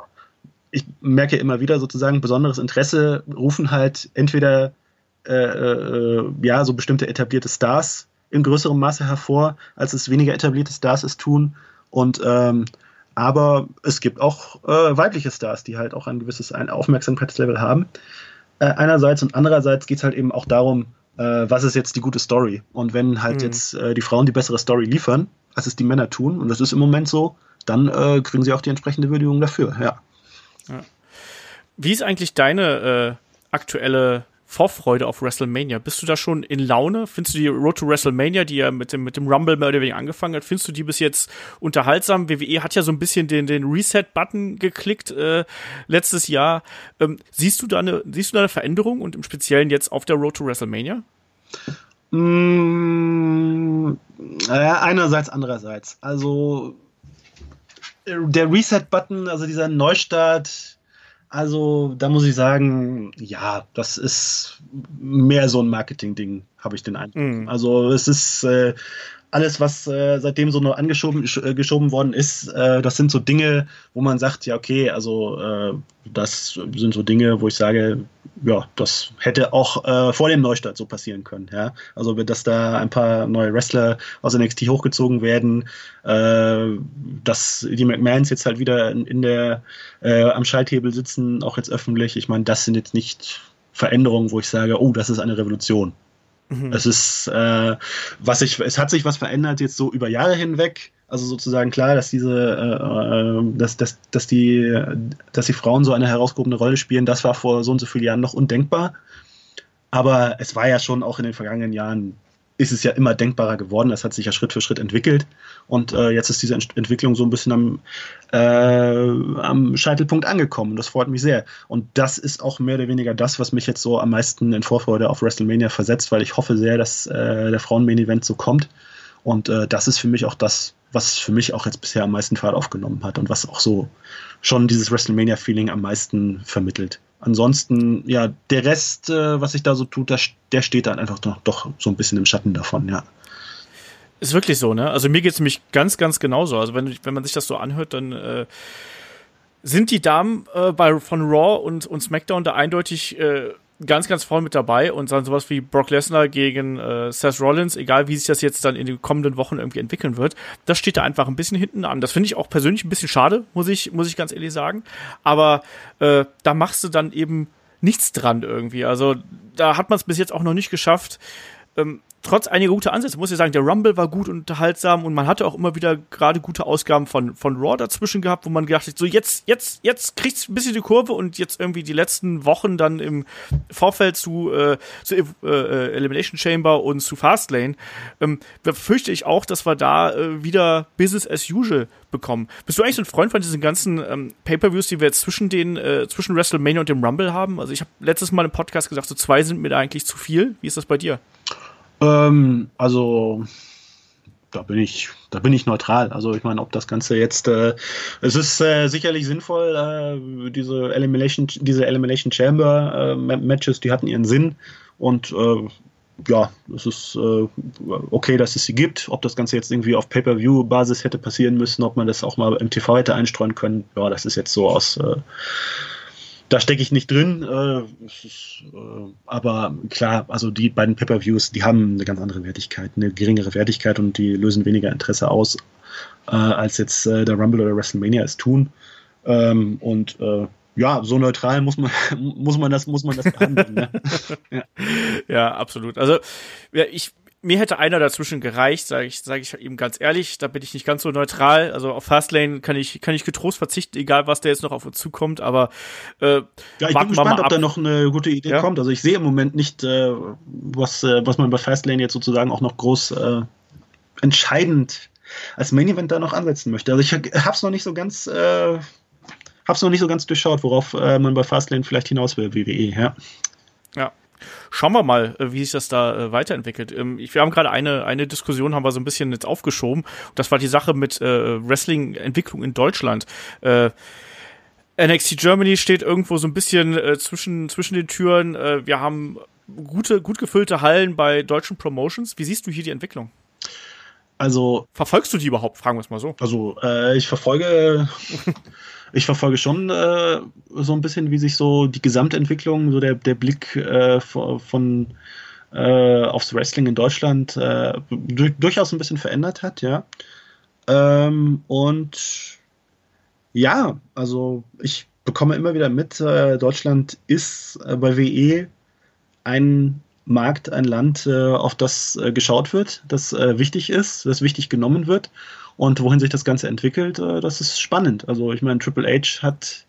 ich merke immer wieder sozusagen besonderes Interesse rufen halt entweder äh, äh, ja so bestimmte etablierte Stars in größerem Maße hervor, als es weniger etablierte Stars es tun. Und ähm, aber es gibt auch äh, weibliche Stars, die halt auch ein gewisses ein Aufmerksamkeitslevel haben. Äh, einerseits und andererseits geht es halt eben auch darum, äh, was ist jetzt die gute Story. Und wenn halt mhm. jetzt äh, die Frauen die bessere Story liefern, als es die Männer tun, und das ist im Moment so, dann äh, kriegen sie auch die entsprechende Würdigung dafür, ja. ja. Wie ist eigentlich deine äh, aktuelle Vorfreude auf WrestleMania? Bist du da schon in Laune? Findest du die Road to WrestleMania, die ja mit dem, mit dem Rumble mehr oder weniger angefangen hat, findest du die bis jetzt unterhaltsam? WWE hat ja so ein bisschen den, den Reset-Button geklickt äh, letztes Jahr. Ähm, siehst, du da eine, siehst du da eine Veränderung und im Speziellen jetzt auf der Road to WrestleMania? Mmh, ja, einerseits, andererseits. Also der Reset-Button, also dieser Neustart, also, da muss ich sagen, ja, das ist mehr so ein Marketing-Ding, habe ich den Eindruck. Mm. Also, es ist äh, alles, was äh, seitdem so nur angeschoben äh, geschoben worden ist, äh, das sind so Dinge, wo man sagt, ja, okay, also äh, das sind so Dinge, wo ich sage, ja, das hätte auch äh, vor dem Neustart so passieren können. Ja? Also, dass da ein paar neue Wrestler aus NXT hochgezogen werden, äh, dass die McMahons jetzt halt wieder in, in der am Schalthebel sitzen, auch jetzt öffentlich. Ich meine, das sind jetzt nicht Veränderungen, wo ich sage, oh, das ist eine Revolution. Mhm. Es ist, äh, was sich, es hat sich was verändert jetzt so über Jahre hinweg. Also sozusagen klar, dass diese, äh, äh, dass, dass, dass die, dass die Frauen so eine herausgehobene Rolle spielen, das war vor so und so vielen Jahren noch undenkbar. Aber es war ja schon auch in den vergangenen Jahren ist es ja immer denkbarer geworden. Das hat sich ja Schritt für Schritt entwickelt. Und äh, jetzt ist diese Ent Entwicklung so ein bisschen am, äh, am Scheitelpunkt angekommen. Das freut mich sehr. Und das ist auch mehr oder weniger das, was mich jetzt so am meisten in Vorfreude auf WrestleMania versetzt, weil ich hoffe sehr, dass äh, der Frauen-Main-Event so kommt. Und äh, das ist für mich auch das, was für mich auch jetzt bisher am meisten Fahrt aufgenommen hat und was auch so schon dieses WrestleMania-Feeling am meisten vermittelt ansonsten, ja, der Rest, äh, was sich da so tut, der, der steht dann einfach noch, doch so ein bisschen im Schatten davon, ja. Ist wirklich so, ne? Also mir geht es nämlich ganz, ganz genauso. Also wenn, wenn man sich das so anhört, dann äh, sind die Damen äh, bei, von Raw und, und SmackDown da eindeutig äh, ganz, ganz vorne mit dabei und dann sowas wie Brock Lesnar gegen äh, Seth Rollins, egal wie sich das jetzt dann in den kommenden Wochen irgendwie entwickeln wird, das steht da einfach ein bisschen hinten an. Das finde ich auch persönlich ein bisschen schade, muss ich, muss ich ganz ehrlich sagen. Aber äh, da machst du dann eben nichts dran irgendwie. Also da hat man es bis jetzt auch noch nicht geschafft, ähm, trotz einiger guter Ansätze, muss ich sagen, der Rumble war gut und unterhaltsam und man hatte auch immer wieder gerade gute Ausgaben von, von Raw dazwischen gehabt, wo man gedacht hat, so jetzt, jetzt, jetzt kriegt's ein bisschen die Kurve und jetzt irgendwie die letzten Wochen dann im Vorfeld zu, äh, zu äh, äh Elimination Chamber und zu Fastlane, ähm, befürchte ich auch, dass wir da äh, wieder Business as usual bekommen. Bist du eigentlich so ein Freund von diesen ganzen ähm, Pay-Per-Views, die wir jetzt zwischen den, äh, zwischen WrestleMania und dem Rumble haben? Also ich habe letztes Mal im Podcast gesagt, so zwei sind mir da eigentlich zu viel. Wie ist das bei dir? Ähm, also da bin ich, da bin ich neutral. Also ich meine, ob das Ganze jetzt, äh, es ist äh, sicherlich sinnvoll, äh, diese Elimination, diese Elimination Chamber äh, Matches, die hatten ihren Sinn und äh, ja, es ist äh, okay, dass es sie gibt. Ob das Ganze jetzt irgendwie auf Pay-per-View-Basis hätte passieren müssen, ob man das auch mal im TV hätte einstreuen können, ja, das ist jetzt so aus äh, da stecke ich nicht drin. Äh, ist, äh, aber klar, also die beiden Pay-per-Views, die haben eine ganz andere Wertigkeit, eine geringere Wertigkeit und die lösen weniger Interesse aus, äh, als jetzt äh, der Rumble oder WrestleMania es tun. Ähm, und ja, so neutral muss man, muss man das, muss man das behandeln. ne? ja. ja, absolut. Also ja, ich mir hätte einer dazwischen gereicht, sage ich, sage ich ihm ganz ehrlich. Da bin ich nicht ganz so neutral. Also auf Fastlane kann ich, kann ich getrost verzichten, egal was da jetzt noch auf uns zukommt. Aber äh, ja, ich bin gespannt, ob da noch eine gute Idee ja? kommt. Also ich sehe im Moment nicht, äh, was, äh, was man bei Fastlane jetzt sozusagen auch noch groß äh, entscheidend als Main Event da noch ansetzen möchte. Also ich hab's noch nicht so ganz, äh, hab's noch nicht so ganz durchschaut, worauf äh, man bei Fastlane vielleicht hinaus will, WWE. Ja. Ja, Schauen wir mal, äh, wie sich das da äh, weiterentwickelt. Ähm, wir haben gerade eine, eine Diskussion, haben wir so ein bisschen jetzt aufgeschoben. Das war die Sache mit äh, Wrestling-Entwicklung in Deutschland. Äh, NXT Germany steht irgendwo so ein bisschen äh, zwischen, zwischen den Türen. Äh, wir haben gute, gut gefüllte Hallen bei deutschen Promotions. Wie siehst du hier die Entwicklung? Also. Verfolgst du die überhaupt? Fragen wir es mal so. Also, äh, ich verfolge ich verfolge schon äh, so ein bisschen, wie sich so die Gesamtentwicklung, so der, der Blick äh, von äh, aufs Wrestling in Deutschland äh, du, durchaus ein bisschen verändert hat, ja. Ähm, und ja, also ich bekomme immer wieder mit, äh, Deutschland ist bei WE ein Markt, ein Land, auf das geschaut wird, das wichtig ist, das wichtig genommen wird und wohin sich das Ganze entwickelt, äh, das ist spannend. Also ich meine, Triple H hat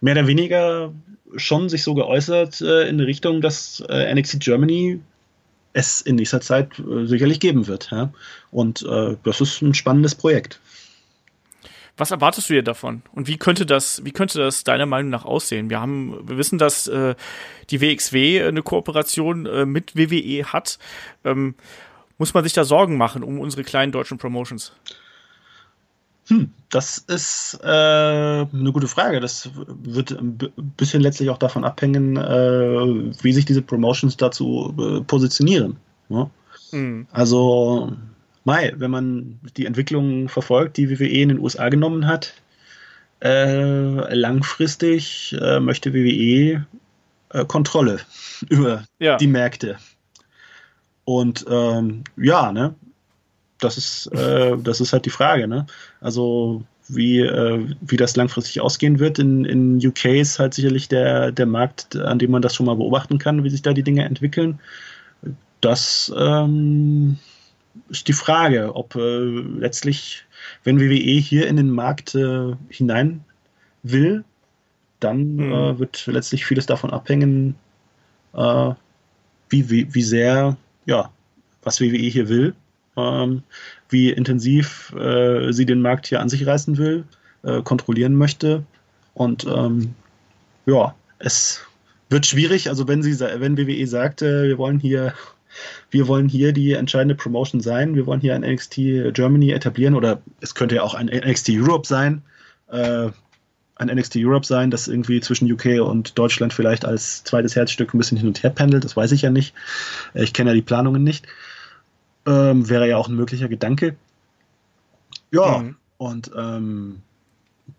mehr oder weniger schon sich so geäußert äh, in die Richtung, dass äh, NXT Germany es in nächster Zeit sicherlich geben wird. Und das ist ein spannendes Projekt. Was erwartest du dir davon? Und wie könnte das, wie könnte das deiner Meinung nach aussehen? Wir haben, wir wissen, dass äh, die WXW eine Kooperation äh, mit WWE hat. Ähm, muss man sich da Sorgen machen um unsere kleinen deutschen Promotions? Hm, das ist äh, eine gute Frage. Das wird ein bisschen letztlich auch davon abhängen, äh, wie sich diese Promotions dazu äh, positionieren. Ja? Mhm. Also, Mai, wenn man die Entwicklung verfolgt, die WWE in den USA genommen hat, äh, langfristig äh, möchte WWE äh, Kontrolle über ja. die Märkte. Und ähm, ja, ne, das ist, äh, das ist halt die Frage, ne? Also wie, äh, wie das langfristig ausgehen wird. In, in UK ist halt sicherlich der, der Markt, an dem man das schon mal beobachten kann, wie sich da die Dinge entwickeln. Das ähm, ist die Frage, ob äh, letztlich, wenn WWE hier in den Markt äh, hinein will, dann mhm. äh, wird letztlich vieles davon abhängen, äh, wie, wie, wie sehr ja, was WWE hier will, ähm, wie intensiv äh, sie den Markt hier an sich reißen will, äh, kontrollieren möchte. Und ähm, ja, es wird schwierig. Also wenn sie, wenn WWE sagte, wir wollen hier, wir wollen hier die entscheidende Promotion sein, wir wollen hier ein NXT Germany etablieren oder es könnte ja auch ein NXT Europe sein. Äh, ein NXT Europe sein, das irgendwie zwischen UK und Deutschland vielleicht als zweites Herzstück ein bisschen hin und her pendelt, das weiß ich ja nicht. Äh, ich kenne ja die Planungen nicht. Ähm, wäre ja auch ein möglicher Gedanke. Ja, mhm. und ähm,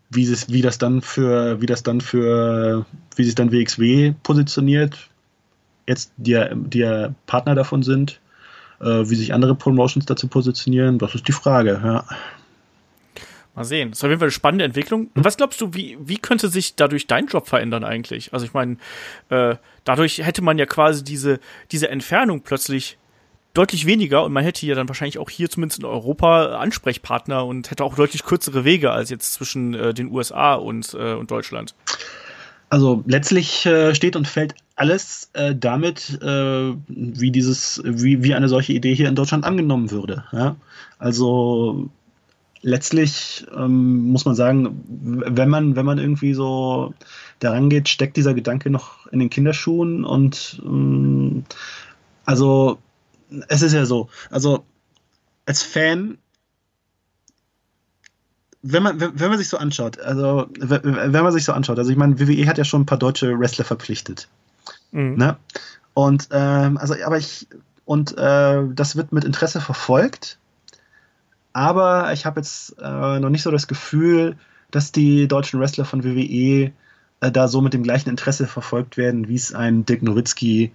wie, es, wie das dann für, wie das dann für, wie sich dann WXW positioniert, jetzt die, die Partner davon sind, äh, wie sich andere Promotions dazu positionieren, das ist die Frage, ja. Mal sehen. Das ist auf jeden Fall eine spannende Entwicklung. Mhm. Was glaubst du, wie, wie könnte sich dadurch dein Job verändern eigentlich? Also ich meine, äh, dadurch hätte man ja quasi diese, diese Entfernung plötzlich deutlich weniger und man hätte ja dann wahrscheinlich auch hier zumindest in Europa Ansprechpartner und hätte auch deutlich kürzere Wege als jetzt zwischen äh, den USA und, äh, und Deutschland. Also letztlich äh, steht und fällt alles äh, damit, äh, wie dieses, wie, wie eine solche Idee hier in Deutschland angenommen würde. Ja? Also letztlich ähm, muss man sagen, wenn man, wenn man irgendwie so daran geht, steckt dieser Gedanke noch in den Kinderschuhen und ähm, also es ist ja so, also als Fan, wenn man, wenn, wenn man sich so anschaut, also wenn man sich so anschaut, also ich meine, WWE hat ja schon ein paar deutsche Wrestler verpflichtet. Mhm. Ne? Und ähm, also, aber ich, und äh, das wird mit Interesse verfolgt. Aber ich habe jetzt äh, noch nicht so das Gefühl, dass die deutschen Wrestler von WWE äh, da so mit dem gleichen Interesse verfolgt werden, wie es ein Dick Nowitzki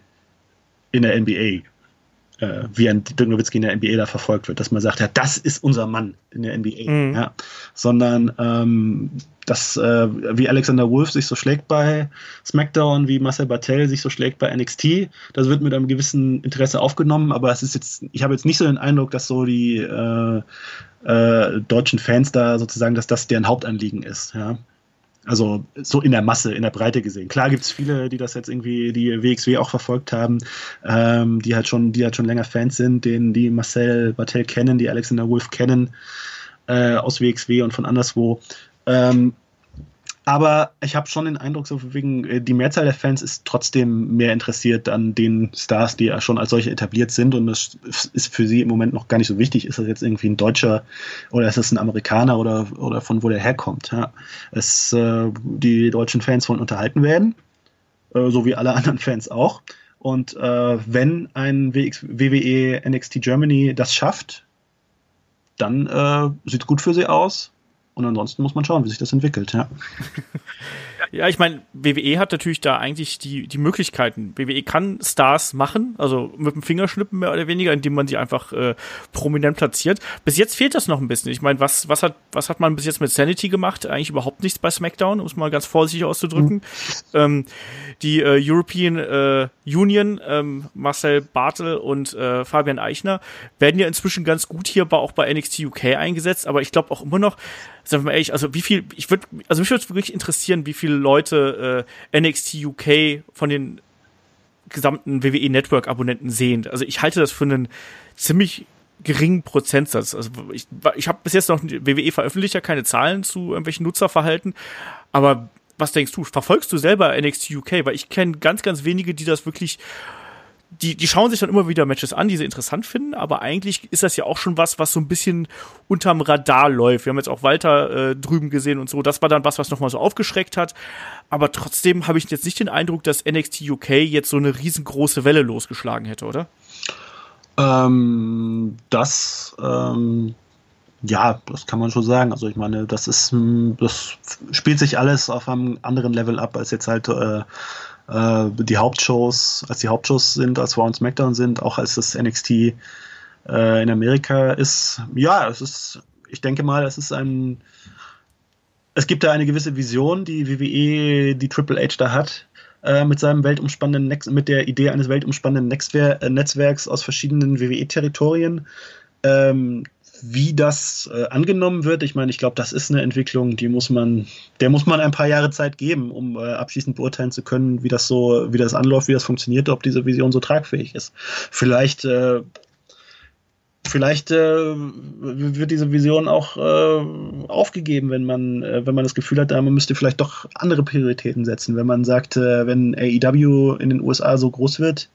in der NBA äh, wie ein Dirk Nowitzki in der NBA da verfolgt wird, dass man sagt, ja, das ist unser Mann in der NBA, mhm. ja, sondern ähm, dass äh, wie Alexander Wolf sich so schlägt bei SmackDown, wie Marcel Bartel sich so schlägt bei NXT, das wird mit einem gewissen Interesse aufgenommen, aber es ist jetzt, ich habe jetzt nicht so den Eindruck, dass so die äh, äh, deutschen Fans da sozusagen, dass das deren Hauptanliegen ist, ja. Also so in der Masse, in der Breite gesehen. Klar gibt es viele, die das jetzt irgendwie, die WXW auch verfolgt haben, ähm, die halt schon, die halt schon länger Fans sind, denen die Marcel Bartel kennen, die Alexander Wolf kennen äh, aus WXW und von anderswo. Ähm, aber ich habe schon den Eindruck, so wegen, äh, die Mehrzahl der Fans ist trotzdem mehr interessiert an den Stars, die ja schon als solche etabliert sind. Und das ist für sie im Moment noch gar nicht so wichtig. Ist das jetzt irgendwie ein Deutscher oder ist das ein Amerikaner oder, oder von wo der herkommt? Ja. Es, äh, die deutschen Fans wollen unterhalten werden, äh, so wie alle anderen Fans auch. Und äh, wenn ein WWE NXT Germany das schafft, dann äh, sieht es gut für sie aus und ansonsten muss man schauen, wie sich das entwickelt, ja. Ja, ich meine, WWE hat natürlich da eigentlich die, die Möglichkeiten. WWE kann Stars machen, also mit dem Fingerschnippen mehr oder weniger, indem man sie einfach äh, prominent platziert. Bis jetzt fehlt das noch ein bisschen. Ich meine, was, was, hat, was hat man bis jetzt mit Sanity gemacht? Eigentlich überhaupt nichts bei SmackDown, um es mal ganz vorsichtig auszudrücken. Mhm. Ähm, die äh, European äh, Union, ähm, Marcel Bartel und äh, Fabian Eichner, werden ja inzwischen ganz gut hier auch bei NXT UK eingesetzt, aber ich glaube auch immer noch, sagen mal ehrlich, also wie viel, ich würde, also mich würde wirklich interessieren, wie viele Leute äh, NXT UK von den gesamten WWE Network Abonnenten sehen. Also ich halte das für einen ziemlich geringen Prozentsatz. Also ich, ich habe bis jetzt noch WWE veröffentlicht ja keine Zahlen zu irgendwelchen Nutzerverhalten, aber was denkst du? Verfolgst du selber NXT UK? Weil ich kenne ganz, ganz wenige, die das wirklich die, die schauen sich dann immer wieder Matches an, die sie interessant finden, aber eigentlich ist das ja auch schon was, was so ein bisschen unterm Radar läuft. Wir haben jetzt auch Walter äh, drüben gesehen und so. Das war dann was, was nochmal so aufgeschreckt hat. Aber trotzdem habe ich jetzt nicht den Eindruck, dass NXT UK jetzt so eine riesengroße Welle losgeschlagen hätte, oder? Ähm, das, ähm, ja, das kann man schon sagen. Also ich meine, das ist, das spielt sich alles auf einem anderen Level ab, als jetzt halt äh, äh, die Hauptshows, als die Hauptshows sind, als Raw und SmackDown sind, auch als das NXT äh, in Amerika ist. Ja, es ist, ich denke mal, es ist ein, es gibt da eine gewisse Vision, die WWE, die Triple H da hat, äh, mit seinem weltumspannenden Nex mit der Idee eines weltumspannenden Netzwer äh, Netzwerks aus verschiedenen WWE-Territorien. Ähm, wie das äh, angenommen wird, ich meine, ich glaube, das ist eine Entwicklung, die muss man, der muss man ein paar Jahre Zeit geben, um äh, abschließend beurteilen zu können, wie das so, wie das anläuft, wie das funktioniert, ob diese Vision so tragfähig ist. Vielleicht, äh, vielleicht äh, wird diese Vision auch äh, aufgegeben, wenn man, äh, wenn man das Gefühl hat, man müsste vielleicht doch andere Prioritäten setzen. Wenn man sagt, wenn AEW in den USA so groß wird,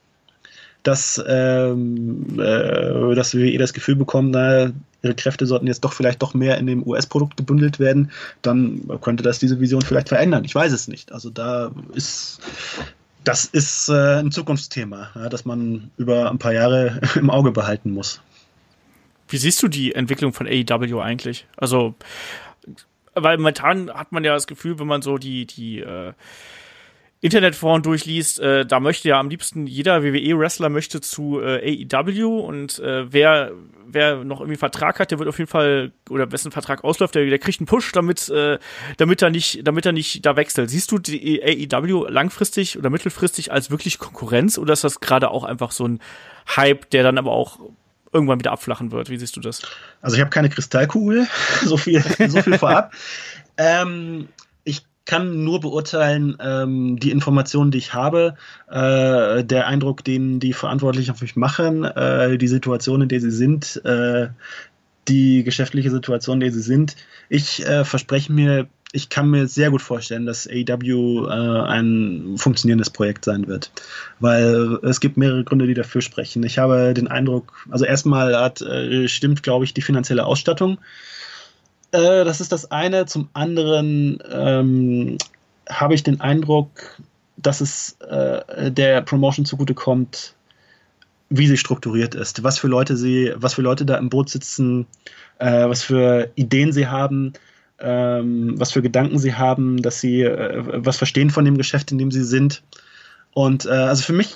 dass, ähm, äh, dass wir eh das Gefühl bekommen, na, ihre Kräfte sollten jetzt doch vielleicht doch mehr in dem US-Produkt gebündelt werden, dann könnte das diese Vision vielleicht verändern. Ich weiß es nicht. Also da ist das ist äh, ein Zukunftsthema, das man über ein paar Jahre im Auge behalten muss. Wie siehst du die Entwicklung von AEW eigentlich? Also, weil momentan hat man ja das Gefühl, wenn man so die, die äh, Internetforen durchliest, äh, da möchte ja am liebsten jeder WWE-Wrestler möchte zu äh, AEW und äh, wer, wer noch irgendwie einen Vertrag hat, der wird auf jeden Fall, oder wessen Vertrag ausläuft, der, der kriegt einen Push, damit, äh, damit er nicht, damit er nicht da wechselt. Siehst du die AEW langfristig oder mittelfristig als wirklich Konkurrenz oder ist das gerade auch einfach so ein Hype, der dann aber auch irgendwann wieder abflachen wird. Wie siehst du das? Also ich habe keine Kristallkugel, so viel, so viel vorab. ähm, kann nur beurteilen, ähm, die Informationen, die ich habe, äh, der Eindruck, den die Verantwortlichen auf mich machen, äh, die Situation, in der sie sind, äh, die geschäftliche Situation, in der sie sind. Ich äh, verspreche mir ich kann mir sehr gut vorstellen, dass AEW äh, ein funktionierendes Projekt sein wird. Weil es gibt mehrere Gründe, die dafür sprechen. Ich habe den Eindruck, also erstmal hat, äh, stimmt, glaube ich, die finanzielle Ausstattung. Äh, das ist das eine. Zum anderen ähm, habe ich den Eindruck, dass es äh, der Promotion zugutekommt, wie sie strukturiert ist, was für Leute sie, was für Leute da im Boot sitzen, äh, was für Ideen sie haben ähm, was für Gedanken sie haben, dass sie äh, was verstehen von dem Geschäft, in dem sie sind. Und äh, also für mich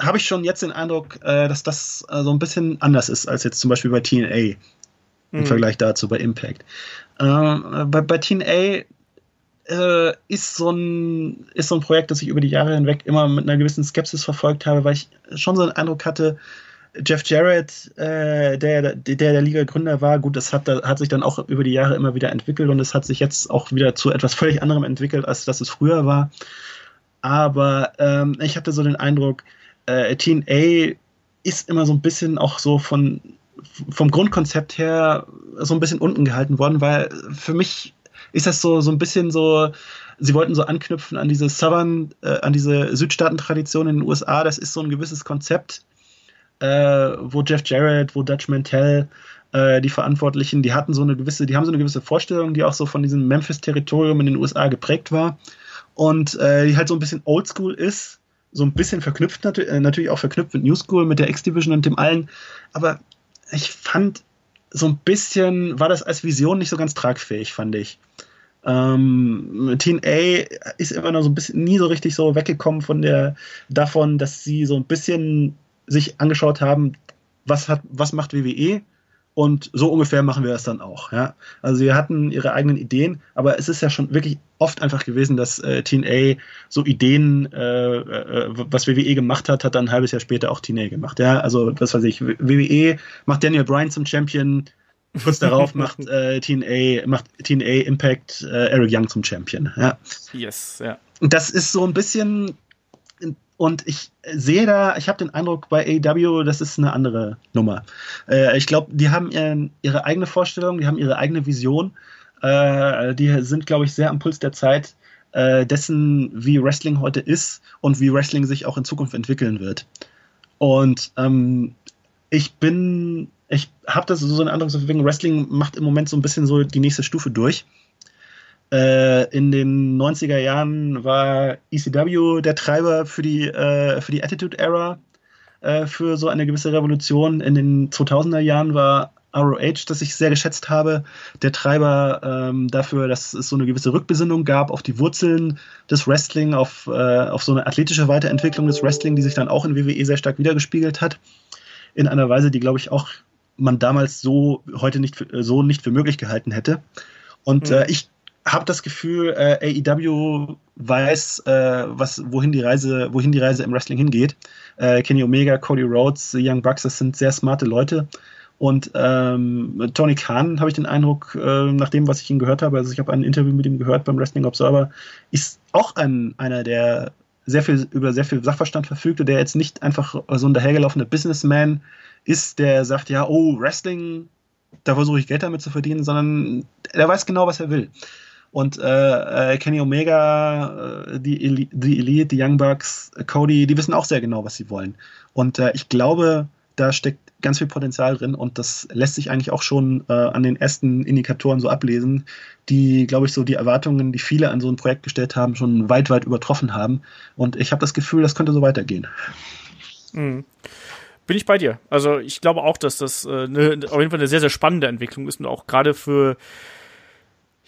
habe ich schon jetzt den Eindruck, äh, dass das äh, so ein bisschen anders ist als jetzt zum Beispiel bei TNA im mhm. Vergleich dazu bei Impact. Ähm, bei, bei TNA äh, ist so ein ist so ein Projekt, das ich über die Jahre hinweg immer mit einer gewissen Skepsis verfolgt habe, weil ich schon so den Eindruck hatte, Jeff Jarrett, äh, der, der der Liga-Gründer war, gut, das hat, hat sich dann auch über die Jahre immer wieder entwickelt und es hat sich jetzt auch wieder zu etwas völlig anderem entwickelt, als das es früher war. Aber ähm, ich hatte so den Eindruck, äh, TNA ist immer so ein bisschen auch so von vom Grundkonzept her so ein bisschen unten gehalten worden, weil für mich ist das so, so ein bisschen so, sie wollten so anknüpfen an diese Southern, äh, an diese Südstaaten-Tradition in den USA. Das ist so ein gewisses Konzept, äh, wo Jeff Jarrett, wo Dutch Mantel, äh, die Verantwortlichen, die hatten so eine gewisse, die haben so eine gewisse Vorstellung, die auch so von diesem Memphis-Territorium in den USA geprägt war und äh, die halt so ein bisschen oldschool ist, so ein bisschen verknüpft nat äh, natürlich auch verknüpft mit New School, mit der X-Division und dem allen, aber ich fand so ein bisschen war das als Vision nicht so ganz tragfähig, fand ich. Ähm, Teen A ist immer noch so ein bisschen nie so richtig so weggekommen von der davon, dass sie so ein bisschen sich angeschaut haben, was, hat, was macht WWE und so ungefähr machen wir das dann auch. Ja? Also sie hatten ihre eigenen Ideen, aber es ist ja schon wirklich oft einfach gewesen, dass äh, A so Ideen, äh, äh, was WWE gemacht hat, hat dann ein halbes Jahr später auch A gemacht. Ja? Also das weiß ich, WWE macht Daniel Bryan zum Champion, kurz darauf macht äh, A macht TNA Impact äh, Eric Young zum Champion. Ja? Yes, ja. Und das ist so ein bisschen und ich sehe da, ich habe den Eindruck bei AEW, das ist eine andere Nummer. Äh, ich glaube, die haben ihren, ihre eigene Vorstellung, die haben ihre eigene Vision. Äh, die sind, glaube ich, sehr am Puls der Zeit äh, dessen, wie Wrestling heute ist und wie Wrestling sich auch in Zukunft entwickeln wird. Und ähm, ich bin, ich habe das so einen Eindruck, so wegen Wrestling macht im Moment so ein bisschen so die nächste Stufe durch. Äh, in den 90er Jahren war ECW der Treiber für die, äh, für die Attitude Era, äh, für so eine gewisse Revolution. In den 2000er Jahren war ROH, das ich sehr geschätzt habe, der Treiber ähm, dafür, dass es so eine gewisse Rückbesinnung gab auf die Wurzeln des Wrestling, auf, äh, auf so eine athletische Weiterentwicklung des Wrestling, die sich dann auch in WWE sehr stark wiedergespiegelt hat. In einer Weise, die, glaube ich, auch man damals so heute nicht für, so nicht für möglich gehalten hätte. Und mhm. äh, ich habe das Gefühl, äh, AEW weiß, äh, was, wohin die Reise, wohin die Reise im Wrestling hingeht. Äh, Kenny Omega, Cody Rhodes, The Young Bucks, das sind sehr smarte Leute. Und ähm, Tony Khan, habe ich den Eindruck, äh, nach dem, was ich ihn gehört habe, also ich habe ein Interview mit ihm gehört beim Wrestling Observer, ist auch ein, einer der sehr viel, über sehr viel Sachverstand verfügte, der jetzt nicht einfach so ein dahergelaufener Businessman ist, der sagt, ja, oh, Wrestling, da versuche ich Geld damit zu verdienen, sondern er weiß genau, was er will. Und äh, äh Kenny Omega, äh, die, Eli die Elite, die Young Bucks, Cody, die wissen auch sehr genau, was sie wollen. Und äh, ich glaube, da steckt ganz viel Potenzial drin und das lässt sich eigentlich auch schon äh, an den ersten Indikatoren so ablesen, die, glaube ich, so die Erwartungen, die viele an so ein Projekt gestellt haben, schon weit, weit übertroffen haben. Und ich habe das Gefühl, das könnte so weitergehen. Mhm. Bin ich bei dir. Also ich glaube auch, dass das äh, ne, auf jeden Fall eine sehr, sehr spannende Entwicklung ist und auch gerade für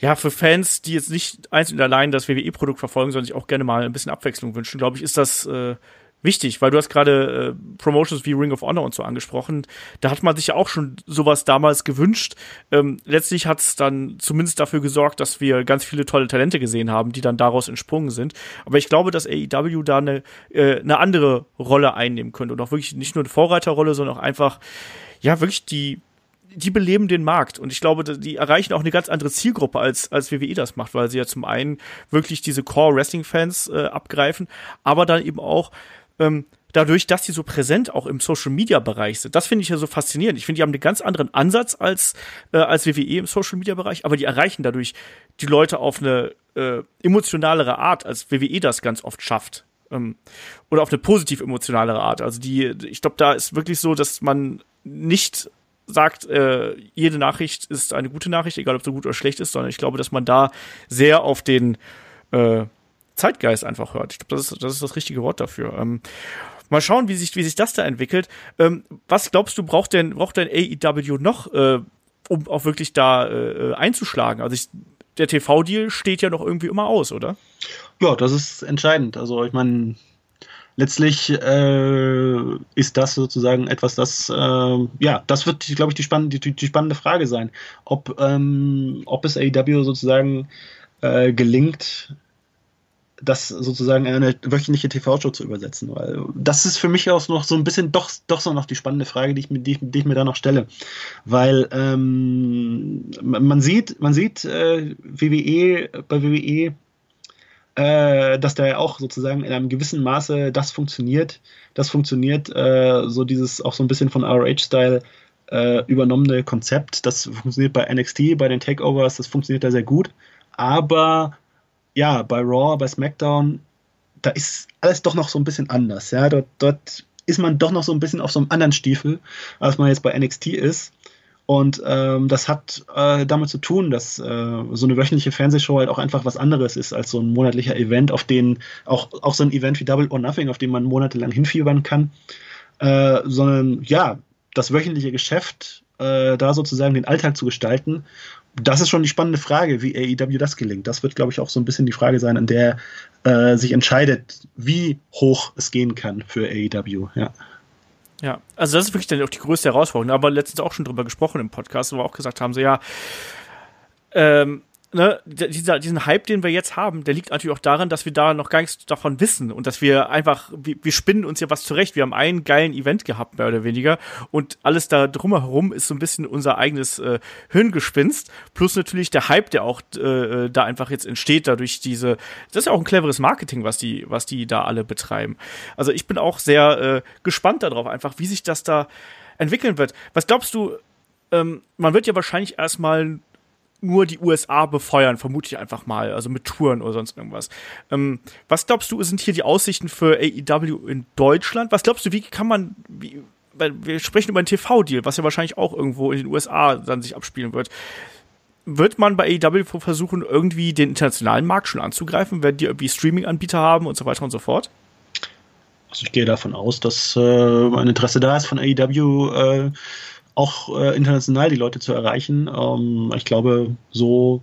ja, für Fans, die jetzt nicht einzeln und allein das WWE-Produkt verfolgen, sondern sich auch gerne mal ein bisschen Abwechslung wünschen, glaube ich, ist das äh, wichtig, weil du hast gerade äh, Promotions wie Ring of Honor und so angesprochen. Da hat man sich ja auch schon sowas damals gewünscht. Ähm, letztlich hat es dann zumindest dafür gesorgt, dass wir ganz viele tolle Talente gesehen haben, die dann daraus entsprungen sind. Aber ich glaube, dass AEW da eine, äh, eine andere Rolle einnehmen könnte und auch wirklich nicht nur eine Vorreiterrolle, sondern auch einfach, ja, wirklich die die beleben den Markt und ich glaube, die erreichen auch eine ganz andere Zielgruppe als als WWE das macht, weil sie ja zum einen wirklich diese Core Wrestling Fans äh, abgreifen, aber dann eben auch ähm, dadurch, dass die so präsent auch im Social Media Bereich sind. Das finde ich ja so faszinierend. Ich finde, die haben einen ganz anderen Ansatz als, äh, als WWE im Social Media Bereich, aber die erreichen dadurch die Leute auf eine äh, emotionalere Art, als WWE das ganz oft schafft. Ähm, oder auf eine positiv emotionalere Art. Also die, ich glaube, da ist wirklich so, dass man nicht sagt, äh, jede Nachricht ist eine gute Nachricht, egal ob sie gut oder schlecht ist, sondern ich glaube, dass man da sehr auf den äh, Zeitgeist einfach hört. Ich glaube, das ist, das ist das richtige Wort dafür. Ähm, mal schauen, wie sich, wie sich das da entwickelt. Ähm, was glaubst du, braucht denn, braucht denn AEW noch, äh, um auch wirklich da äh, einzuschlagen? Also ich, der TV-Deal steht ja noch irgendwie immer aus, oder? Ja, das ist entscheidend. Also ich meine, letztlich äh, ist das sozusagen etwas, das äh, ja, das wird, glaube ich, die spannende, die, die, spannende Frage sein, ob ähm, ob es AEW sozusagen äh, gelingt, das sozusagen in eine wöchentliche TV-Show zu übersetzen, weil das ist für mich auch noch so ein bisschen doch, doch so noch die spannende Frage, die ich, die, die ich mir da noch stelle. Weil ähm, man sieht, man sieht äh, WWE, bei WWE, äh, dass da ja auch sozusagen in einem gewissen Maße das funktioniert. Das funktioniert, äh, so dieses auch so ein bisschen von RH-Style äh, übernommene Konzept. Das funktioniert bei NXT, bei den Takeovers, das funktioniert da sehr gut. Aber ja, bei Raw, bei SmackDown, da ist alles doch noch so ein bisschen anders. Ja, dort, dort ist man doch noch so ein bisschen auf so einem anderen Stiefel, als man jetzt bei NXT ist. Und ähm, das hat äh, damit zu tun, dass äh, so eine wöchentliche Fernsehshow halt auch einfach was anderes ist als so ein monatlicher Event, auf den auch, auch so ein Event wie Double or Nothing, auf den man monatelang hinfiebern kann. Äh, sondern ja, das wöchentliche Geschäft, äh, da sozusagen den Alltag zu gestalten das ist schon die spannende Frage, wie AEW das gelingt. Das wird, glaube ich, auch so ein bisschen die Frage sein, an der äh, sich entscheidet, wie hoch es gehen kann für AEW. Ja. Ja, also das ist wirklich dann auch die größte Herausforderung. Aber letztens auch schon drüber gesprochen im Podcast, wo wir auch gesagt haben, so ja, ähm, ne, dieser, diesen Hype, den wir jetzt haben, der liegt natürlich auch daran, dass wir da noch gar nichts davon wissen und dass wir einfach, wir, wir spinnen uns ja was zurecht. Wir haben einen geilen Event gehabt, mehr oder weniger, und alles da drumherum ist so ein bisschen unser eigenes äh, Hirngespinst, plus natürlich der Hype, der auch äh, da einfach jetzt entsteht, dadurch diese, das ist ja auch ein cleveres Marketing, was die, was die da alle betreiben. Also ich bin auch sehr äh, gespannt darauf, einfach, wie sich das da entwickeln wird. Was glaubst du, ähm, man wird ja wahrscheinlich erstmal nur die USA befeuern, vermute ich einfach mal, also mit Touren oder sonst irgendwas. Ähm, was glaubst du, sind hier die Aussichten für AEW in Deutschland? Was glaubst du, wie kann man, wie, weil wir sprechen über einen TV-Deal, was ja wahrscheinlich auch irgendwo in den USA dann sich abspielen wird. Wird man bei AEW versuchen, irgendwie den internationalen Markt schon anzugreifen? Werden die irgendwie Streaming-Anbieter haben und so weiter und so fort? Also ich gehe davon aus, dass äh, ein Interesse da ist von AEW, äh, auch äh, international die Leute zu erreichen. Ähm, ich glaube, so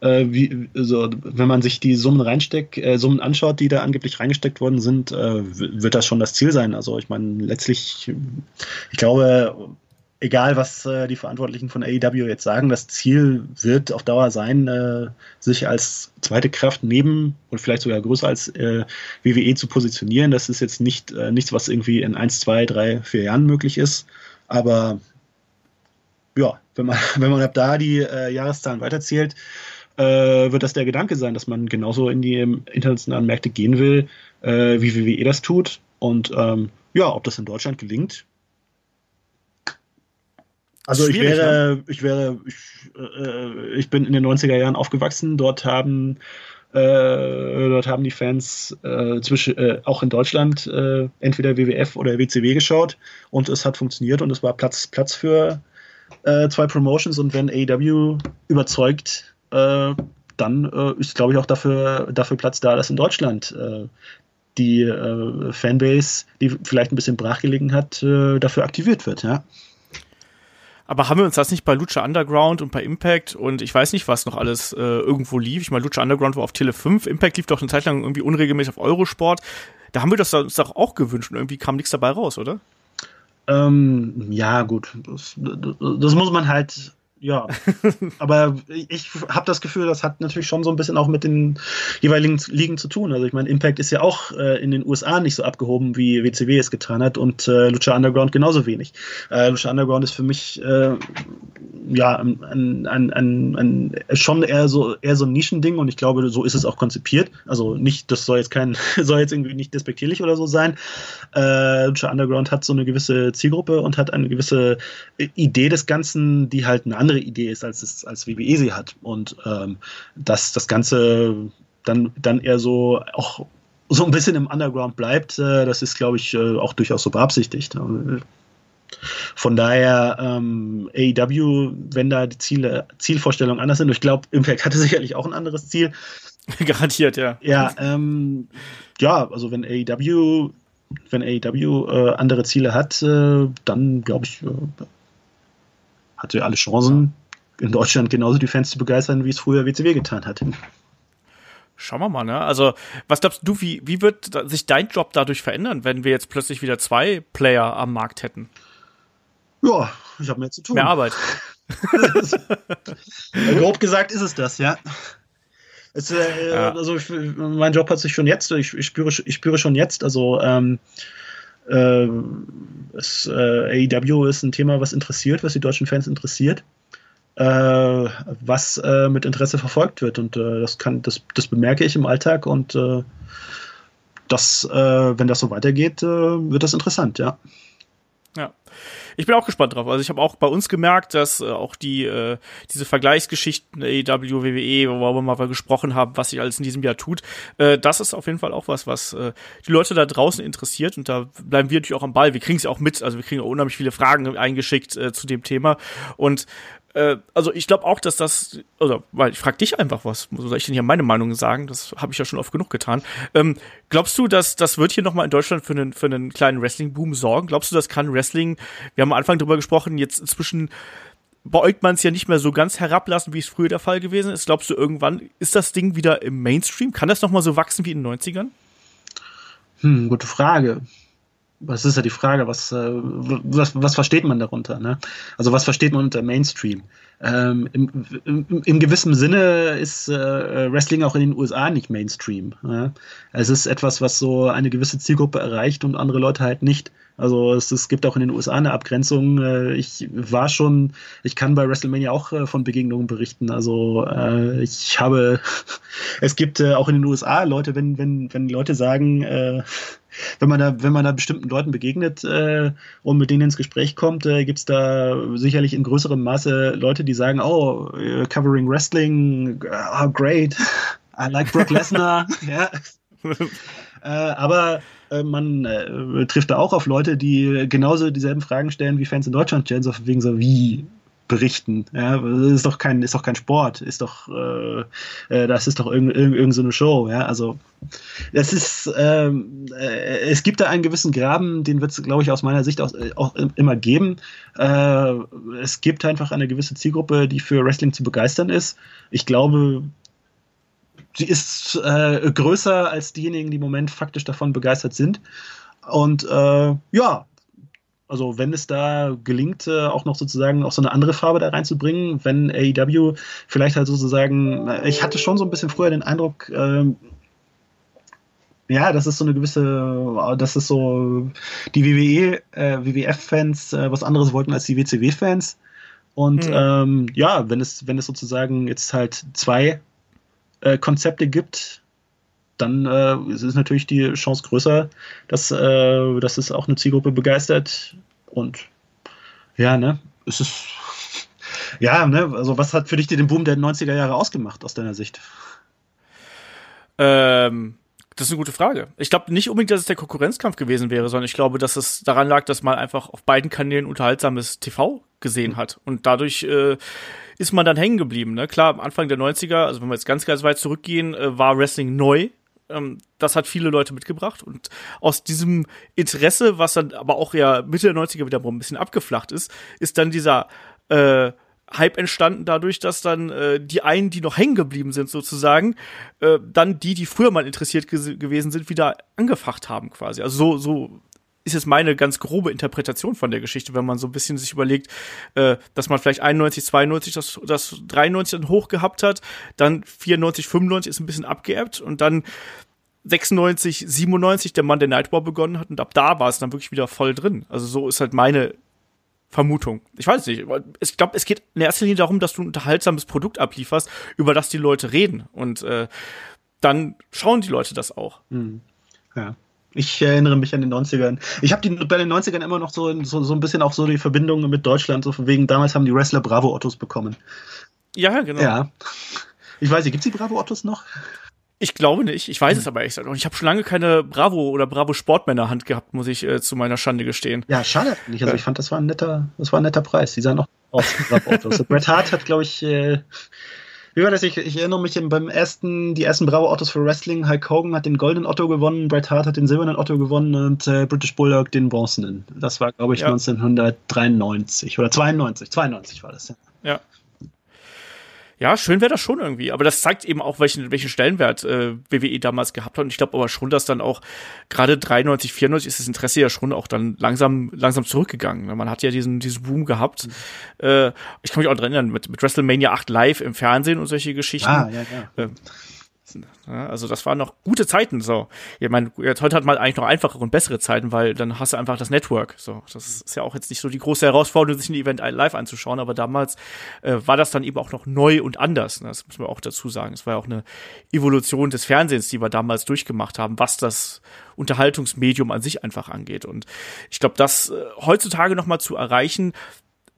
äh, wie, so, wenn man sich die Summen reinsteckt, äh, Summen anschaut, die da angeblich reingesteckt worden sind, äh, wird das schon das Ziel sein. Also ich meine, letztlich, ich glaube, egal was äh, die Verantwortlichen von AEW jetzt sagen, das Ziel wird auf Dauer sein, äh, sich als zweite Kraft neben und vielleicht sogar größer als WWE zu positionieren. Das ist jetzt nicht nichts, was irgendwie in eins, zwei, drei, vier Jahren möglich ist. Aber ja, wenn man, wenn man ab da die äh, Jahreszahlen weiterzählt, äh, wird das der Gedanke sein, dass man genauso in die internationalen Märkte gehen will, äh, wie WWE das tut. Und ähm, ja, ob das in Deutschland gelingt. Also ich wäre, ne? ich wäre, ich, äh, ich bin in den 90er Jahren aufgewachsen. Dort haben äh, dort haben die Fans äh, zwischen, auch in Deutschland entweder WWF oder WCW geschaut und es hat funktioniert und es war Platz, Platz für äh, zwei Promotions und wenn AEW überzeugt, äh, dann ist, glaube ich, auch dafür, dafür Platz da, dass in Deutschland die Fanbase, die vielleicht ein bisschen brachgelegen hat, dafür aktiviert wird. Ja. Aber haben wir uns das nicht bei Lucha Underground und bei Impact und ich weiß nicht, was noch alles äh, irgendwo lief? Ich meine, Lucha Underground war auf Tele 5, Impact lief doch eine Zeit lang irgendwie unregelmäßig auf Eurosport. Da haben wir das uns doch auch gewünscht und irgendwie kam nichts dabei raus, oder? Ähm, ja, gut. Das, das, muss man halt ja, aber ich habe das Gefühl, das hat natürlich schon so ein bisschen auch mit den jeweiligen Ligen zu tun. Also ich meine, Impact ist ja auch äh, in den USA nicht so abgehoben, wie WCW es getan hat und äh, Lucha Underground genauso wenig. Äh, Lucha Underground ist für mich äh, ja ein, ein, ein, schon eher so eher so ein Nischending und ich glaube, so ist es auch konzipiert. Also nicht, das soll jetzt kein, soll jetzt irgendwie nicht despektierlich oder so sein. Äh, Lucha Underground hat so eine gewisse Zielgruppe und hat eine gewisse Idee des Ganzen, die halt eine andere andere Idee ist, als es als WWE sie hat. Und ähm, dass das Ganze dann, dann eher so auch so ein bisschen im Underground bleibt, äh, das ist, glaube ich, äh, auch durchaus so beabsichtigt. Von daher ähm, AEW, wenn da die Ziele, Zielvorstellungen anders sind, ich glaube, Impact hatte sicherlich auch ein anderes Ziel. Garantiert, ja. Ja, ähm, ja, also wenn AEW, wenn AEW äh, andere Ziele hat, äh, dann glaube ich, äh, hatte alle Chancen, in Deutschland genauso die Fans zu begeistern, wie es früher WCW getan hat. Schauen wir mal, ne? Also, was glaubst du, wie, wie wird sich dein Job dadurch verändern, wenn wir jetzt plötzlich wieder zwei Player am Markt hätten? Ja, ich habe mehr zu tun. Mehr Arbeit. grob gesagt ist es das, ja. Es, äh, ja. Also ich, mein Job hat sich schon jetzt, ich, ich, spüre, ich spüre schon jetzt, also ähm, äh, es, äh, AEW ist ein Thema, was interessiert, was die deutschen Fans interessiert, äh, was äh, mit Interesse verfolgt wird. Und äh, das kann, das, das bemerke ich im Alltag und äh, das, wenn das so weitergeht, wird das interessant, ja. Ja ich bin auch gespannt drauf. Also ich habe auch bei uns gemerkt, dass äh, auch die äh, diese Vergleichsgeschichten AEW, WWE, wo wir mal gesprochen haben, was sich alles in diesem Jahr tut, äh, das ist auf jeden Fall auch was, was äh, die Leute da draußen interessiert und da bleiben wir natürlich auch am Ball. Wir kriegen es ja auch mit, also wir kriegen auch unheimlich viele Fragen eingeschickt äh, zu dem Thema und äh, also ich glaube auch, dass das, oder weil ich frage dich einfach was, soll ich denn hier meine Meinung sagen? Das habe ich ja schon oft genug getan. Ähm, glaubst du, dass das wird hier nochmal in Deutschland für einen, für einen kleinen Wrestling-Boom sorgen? Glaubst du, das kann Wrestling, wir haben am Anfang drüber gesprochen, jetzt inzwischen beäugt man es ja nicht mehr so ganz herablassen, wie es früher der Fall gewesen ist. Glaubst du, irgendwann ist das Ding wieder im Mainstream? Kann das nochmal so wachsen wie in den 90ern? Hm, gute Frage was ist ja die Frage, was, äh, was, was versteht man darunter? Ne? Also was versteht man unter Mainstream? Ähm, im, im, im, gewissen Sinne ist äh, Wrestling auch in den USA nicht Mainstream. Ja? Es ist etwas, was so eine gewisse Zielgruppe erreicht und andere Leute halt nicht. Also es, es gibt auch in den USA eine Abgrenzung. Äh, ich war schon, ich kann bei WrestleMania auch äh, von Begegnungen berichten. Also äh, ich habe, es gibt auch in den USA Leute, wenn, wenn, wenn Leute sagen, wenn man da, wenn man da bestimmten Leuten begegnet äh, und mit denen ins Gespräch kommt, äh, gibt es da sicherlich in größerem Maße Leute, die sagen, oh, covering Wrestling, oh, great, I like Brock Lesnar, ja. äh, aber äh, man äh, trifft da auch auf Leute, die genauso dieselben Fragen stellen wie Fans in Deutschland stellen, so wegen so wie berichten. Ja, ist doch kein, ist doch kein Sport, ist doch, äh, äh, das ist doch irgendeine irgend, irgend so Show. Ja, also das ist, ähm, äh, es gibt da einen gewissen Graben, den wird es, glaube ich, aus meiner Sicht auch, auch immer geben. Äh, es gibt einfach eine gewisse Zielgruppe, die für Wrestling zu begeistern ist. Ich glaube, sie ist äh, größer als diejenigen, die im Moment faktisch davon begeistert sind. Und äh, ja, also wenn es da gelingt, äh, auch noch sozusagen auch so eine andere Farbe da reinzubringen, wenn AEW vielleicht halt sozusagen, äh, ich hatte schon so ein bisschen früher den Eindruck, ähm, ja, das ist so eine gewisse, das ist so die WWE, äh, WWF-Fans äh, was anderes wollten als die WCW-Fans. Und mhm. ähm, ja, wenn es, wenn es sozusagen jetzt halt zwei äh, Konzepte gibt, dann äh, ist natürlich die Chance größer, dass, äh, dass es auch eine Zielgruppe begeistert. Und ja, ne, es ist. Ja, ne, also was hat für dich den Boom der 90er Jahre ausgemacht aus deiner Sicht? Ähm, das ist eine gute Frage. Ich glaube nicht unbedingt, dass es der Konkurrenzkampf gewesen wäre, sondern ich glaube, dass es daran lag, dass man einfach auf beiden Kanälen unterhaltsames TV gesehen hat. Und dadurch äh, ist man dann hängen geblieben. Ne? Klar, am Anfang der 90er, also wenn wir jetzt ganz, ganz weit zurückgehen, äh, war Wrestling neu. Ähm, das hat viele Leute mitgebracht. Und aus diesem Interesse, was dann aber auch ja Mitte der 90er wieder ein bisschen abgeflacht ist, ist dann dieser äh, Hype entstanden dadurch, dass dann äh, die einen, die noch hängen geblieben sind sozusagen, äh, dann die, die früher mal interessiert gewesen sind, wieder angefacht haben quasi. Also so, so ist jetzt meine ganz grobe Interpretation von der Geschichte, wenn man so ein bisschen sich überlegt, äh, dass man vielleicht 91, 92, das, das 93 dann hoch gehabt hat, dann 94, 95 ist ein bisschen abgeebbt und dann 96, 97 der Mann der Nightwar begonnen hat und ab da war es dann wirklich wieder voll drin. Also so ist halt meine Vermutung. Ich weiß nicht. Ich glaube, es geht in erster Linie darum, dass du ein unterhaltsames Produkt ablieferst, über das die Leute reden. Und äh, dann schauen die Leute das auch. Mhm. Ja. Ich erinnere mich an den 90ern. Ich habe bei den 90ern immer noch so, so, so ein bisschen auch so die Verbindung mit Deutschland, so von wegen, damals haben die Wrestler Bravo Ottos bekommen. Ja, genau. Ja. Ich weiß nicht, gibt es die Bravo Ottos noch? Ich glaube nicht. Ich weiß es aber echt nicht. Ich habe schon lange keine Bravo oder Bravo Sportmänner Hand gehabt, muss ich äh, zu meiner Schande gestehen. Ja, schade nicht. Also ich fand, das war ein netter, das war ein netter Preis. Die sahen noch aus. Bravo Autos. Bret Hart hat, glaube ich, äh, wie war das? Ich, ich erinnere mich beim ersten, die ersten Bravo Autos für Wrestling. Hulk Hogan hat den goldenen Otto gewonnen, Bret Hart hat den silbernen Otto gewonnen und äh, British Bulldog den bronzenen. Das war, glaube ich, ja. 1993 oder 92. 92 war das, ja. Ja. Ja, schön wäre das schon irgendwie. Aber das zeigt eben auch, welchen, welchen Stellenwert äh, WWE damals gehabt hat. Und ich glaube aber schon, dass dann auch gerade 93, 94 ist das Interesse ja schon auch dann langsam, langsam zurückgegangen. Man hat ja diesen, diesen Boom gehabt. Mhm. Äh, ich kann mich auch dran erinnern, mit, mit WrestleMania 8 live im Fernsehen und solche Geschichten. Ah, ja, ja. Äh, ja, also das waren noch gute Zeiten. So, ich meine, jetzt heute hat man eigentlich noch einfachere und bessere Zeiten, weil dann hast du einfach das Network. So, das ist ja auch jetzt nicht so die große Herausforderung, sich ein Event live anzuschauen, aber damals äh, war das dann eben auch noch neu und anders. Ne? Das muss man auch dazu sagen. Es war ja auch eine Evolution des Fernsehens, die wir damals durchgemacht haben, was das Unterhaltungsmedium an sich einfach angeht. Und ich glaube, das äh, heutzutage noch mal zu erreichen,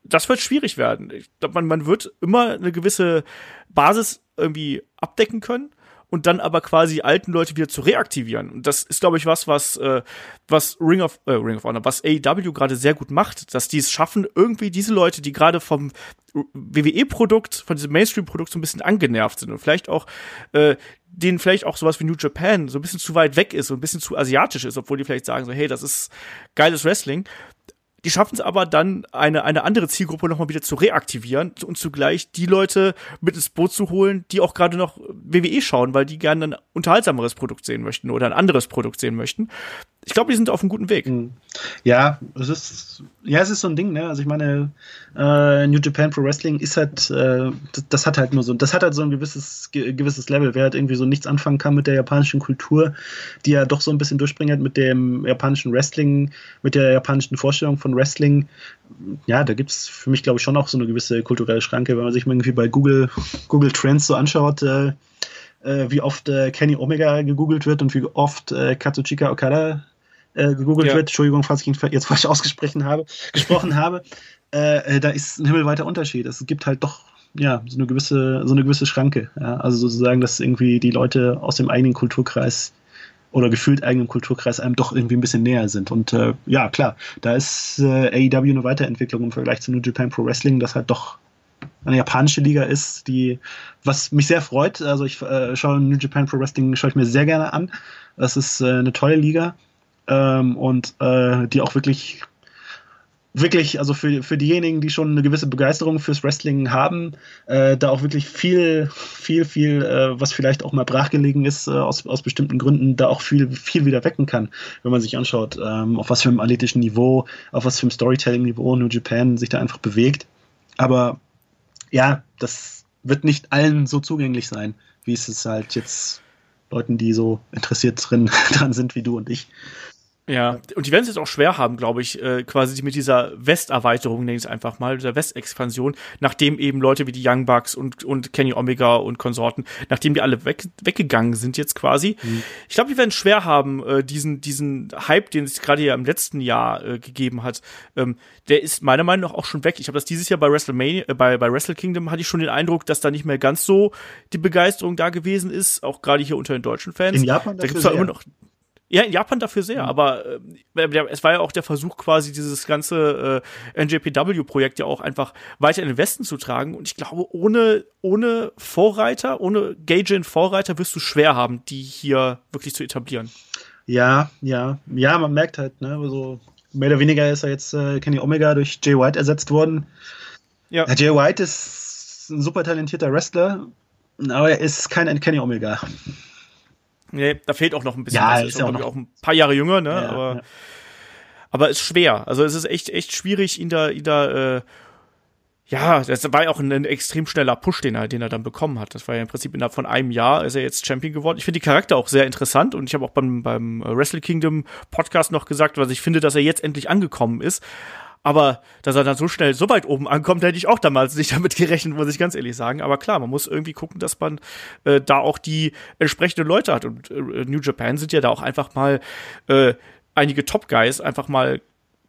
das wird schwierig werden. Ich glaube, man, man wird immer eine gewisse Basis irgendwie abdecken können und dann aber quasi alten Leute wieder zu reaktivieren. Und das ist, glaube ich, was, was, äh, was Ring of, äh, Ring of Honor, was AEW gerade sehr gut macht, dass die es schaffen, irgendwie diese Leute, die gerade vom WWE-Produkt, von diesem Mainstream-Produkt so ein bisschen angenervt sind und vielleicht auch äh, denen vielleicht auch sowas wie New Japan so ein bisschen zu weit weg ist und ein bisschen zu asiatisch ist, obwohl die vielleicht sagen so, hey, das ist geiles Wrestling, die schaffen es aber dann, eine, eine andere Zielgruppe nochmal wieder zu reaktivieren und zugleich die Leute mit ins Boot zu holen, die auch gerade noch WWE schauen, weil die gerne ein unterhaltsameres Produkt sehen möchten oder ein anderes Produkt sehen möchten ich glaube, die sind auf einem guten Weg. Hm. Ja, es ist, ja, es ist so ein Ding, ne? Also ich meine, äh, New Japan Pro Wrestling ist halt, äh, das, das, hat halt nur so, das hat halt so ein gewisses, gewisses Level. Wer halt irgendwie so nichts anfangen kann mit der japanischen Kultur, die ja doch so ein bisschen durchbringt mit dem japanischen Wrestling, mit der japanischen Vorstellung von Wrestling, ja, da gibt es für mich, glaube ich, schon auch so eine gewisse kulturelle Schranke, wenn man sich mal irgendwie bei Google, Google Trends so anschaut, äh, äh wie oft äh, Kenny Omega gegoogelt wird und wie oft äh, Katsuchika Okada äh, gegoogelt ja. wird, Entschuldigung, falls ich ihn jetzt falsch ausgesprochen habe, gesprochen habe, äh, äh, da ist ein himmelweiter Unterschied. Es gibt halt doch ja, so eine gewisse, so eine gewisse Schranke. Ja? Also sozusagen, dass irgendwie die Leute aus dem eigenen Kulturkreis oder gefühlt eigenen Kulturkreis einem doch irgendwie ein bisschen näher sind. Und äh, ja, klar, da ist äh, AEW eine Weiterentwicklung im Vergleich zu New Japan Pro Wrestling, das halt doch eine japanische Liga ist, die, was mich sehr freut. Also ich äh, schaue New Japan Pro Wrestling, schaue ich mir sehr gerne an. Das ist äh, eine tolle Liga ähm, und äh, die auch wirklich wirklich, also für, für diejenigen, die schon eine gewisse Begeisterung fürs Wrestling haben, äh, da auch wirklich viel, viel, viel, äh, was vielleicht auch mal brachgelegen ist, äh, aus, aus bestimmten Gründen, da auch viel, viel wieder wecken kann, wenn man sich anschaut, ähm, auf was für einem athletischen Niveau, auf was für einem Storytelling-Niveau New Japan sich da einfach bewegt. Aber ja, das wird nicht allen so zugänglich sein, wie es halt jetzt Leuten, die so interessiert drin, dran sind wie du und ich, Ja, und die werden es jetzt auch schwer haben, glaube ich, äh, quasi mit dieser Westerweiterung, nenne ich es einfach mal, dieser Westexpansion, nachdem eben Leute wie die Young Bucks und, und Kenny Omega und Konsorten, nachdem die alle weg, weggegangen sind jetzt quasi. Mhm. Ich glaube, die werden schwer haben, äh, diesen, diesen Hype, den es gerade ja im letzten Jahr äh, gegeben hat, ähm, der ist meiner Meinung nach auch schon weg. Ich habe das dieses Jahr bei WrestleMania, äh, bei, bei Wrestle Kingdom hatte ich schon den Eindruck, dass da nicht mehr ganz so die Begeisterung da gewesen ist, auch gerade hier unter den deutschen Fans. In Japan da gibt's zwar immer noch ja, in Japan dafür sehr, mhm. aber äh, es war ja auch der Versuch, quasi dieses ganze äh, NJPW-Projekt ja auch einfach weiter in den Westen zu tragen. Und ich glaube, ohne, ohne Vorreiter, ohne Gaijin-Vorreiter wirst du schwer haben, die hier wirklich zu etablieren. Ja, ja, ja, man merkt halt, ne, so mehr oder weniger ist er jetzt äh, Kenny Omega durch Jay White ersetzt worden. Ja. ja. Jay White ist ein super talentierter Wrestler, aber er ist kein Kenny Omega. Nee, da fehlt auch noch ein bisschen. Ja, was. ist, ist auch, noch, auch ein paar Jahre jünger, ne? Ja, aber, ja. aber ist schwer. Also es ist echt, echt schwierig, ihn da, ihn da, äh, ja, das war ja auch ein, ein, extrem schneller Push, den er, den er dann bekommen hat. Das war ja im Prinzip innerhalb von einem Jahr ist er jetzt Champion geworden. Ich finde die Charakter auch sehr interessant und ich habe auch beim, beim Wrestle Kingdom Podcast noch gesagt, was ich finde, dass er jetzt endlich angekommen ist. Aber dass er dann so schnell so weit oben ankommt, hätte ich auch damals nicht damit gerechnet, muss ich ganz ehrlich sagen. Aber klar, man muss irgendwie gucken, dass man äh, da auch die entsprechenden Leute hat. Und äh, New Japan sind ja da auch einfach mal äh, einige Top Guys einfach mal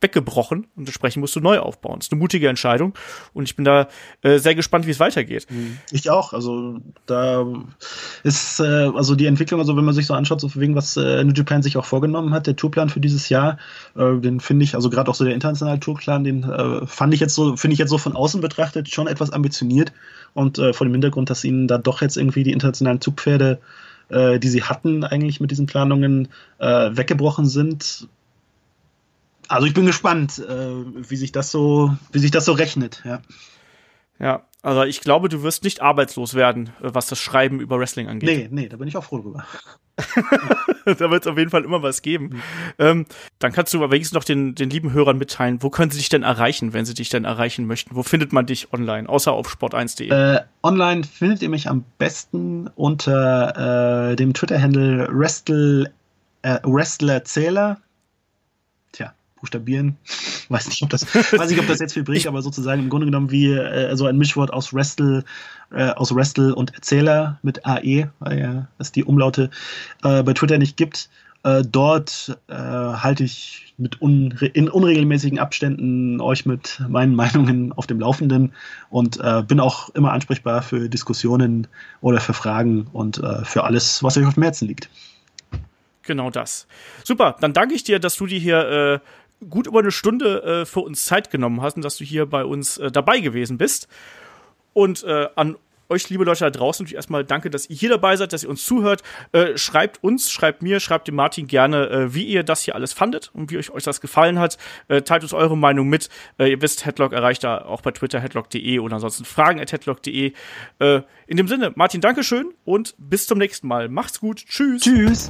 weggebrochen und entsprechend musst du neu aufbauen. Das ist eine mutige Entscheidung und ich bin da äh, sehr gespannt, wie es weitergeht. Mhm. Ich auch. Also da ist äh, also die Entwicklung, also wenn man sich so anschaut, so wegen was äh, New Japan sich auch vorgenommen hat, der Tourplan für dieses Jahr, äh, den finde ich, also gerade auch so der internationale Tourplan, den äh, fand ich jetzt so, finde ich jetzt so von außen betrachtet schon etwas ambitioniert und äh, vor dem Hintergrund, dass ihnen da doch jetzt irgendwie die internationalen Zugpferde die sie hatten eigentlich mit diesen Planungen weggebrochen sind, also ich bin gespannt, äh, wie sich das so, wie sich das so rechnet, ja. Ja, also ich glaube, du wirst nicht arbeitslos werden, äh, was das Schreiben über Wrestling angeht. Nee, nee, da bin ich auch froh drüber. da wird es auf jeden Fall immer was geben. Mhm. Ähm, dann kannst du aber wenigstens noch den, den lieben Hörern mitteilen, wo können sie dich denn erreichen, wenn sie dich denn erreichen möchten? Wo findet man dich online, außer auf sport1.de? Äh, online findet ihr mich am besten unter äh, dem Twitter-Handle Wrestle, äh, Wrestlerzähler buchstabieren. weiß nicht, ob das, weiß nicht, ob das jetzt viel bringt, aber sozusagen im Grunde genommen wie äh, so ein Mischwort aus Wrestle, äh, aus Wrestle und Erzähler mit AE, weil ja es die Umlaute äh, bei Twitter nicht gibt. Äh, dort äh, halte ich mit unre in unregelmäßigen Abständen euch mit meinen Meinungen auf dem Laufenden und äh, bin auch immer ansprechbar für Diskussionen oder für Fragen und für alles, was euch auf dem Herzen liegt. Genau das. Super, dann danke ich dir, dass du dir hier gut über eine Stunde äh, für uns Zeit genommen hast und dass du hier bei uns äh, dabei gewesen bist. Und äh, an euch, liebe Leute da draußen, natürlich erstmal danke, dass ihr hier dabei seid, dass ihr uns zuhört. Äh, schreibt uns, schreibt mir, schreibt dem Martin gerne, äh, wie ihr das hier alles fandet und wie euch, euch das gefallen hat. Äh, teilt uns eure Meinung mit. Äh, ihr wisst, Headlock erreicht da auch bei Twitter headlock.de oder ansonsten fragen at headlock.de. Äh, in dem Sinne, Martin, Dankeschön und bis zum nächsten Mal. Macht's gut. Tschüss. Tschüss.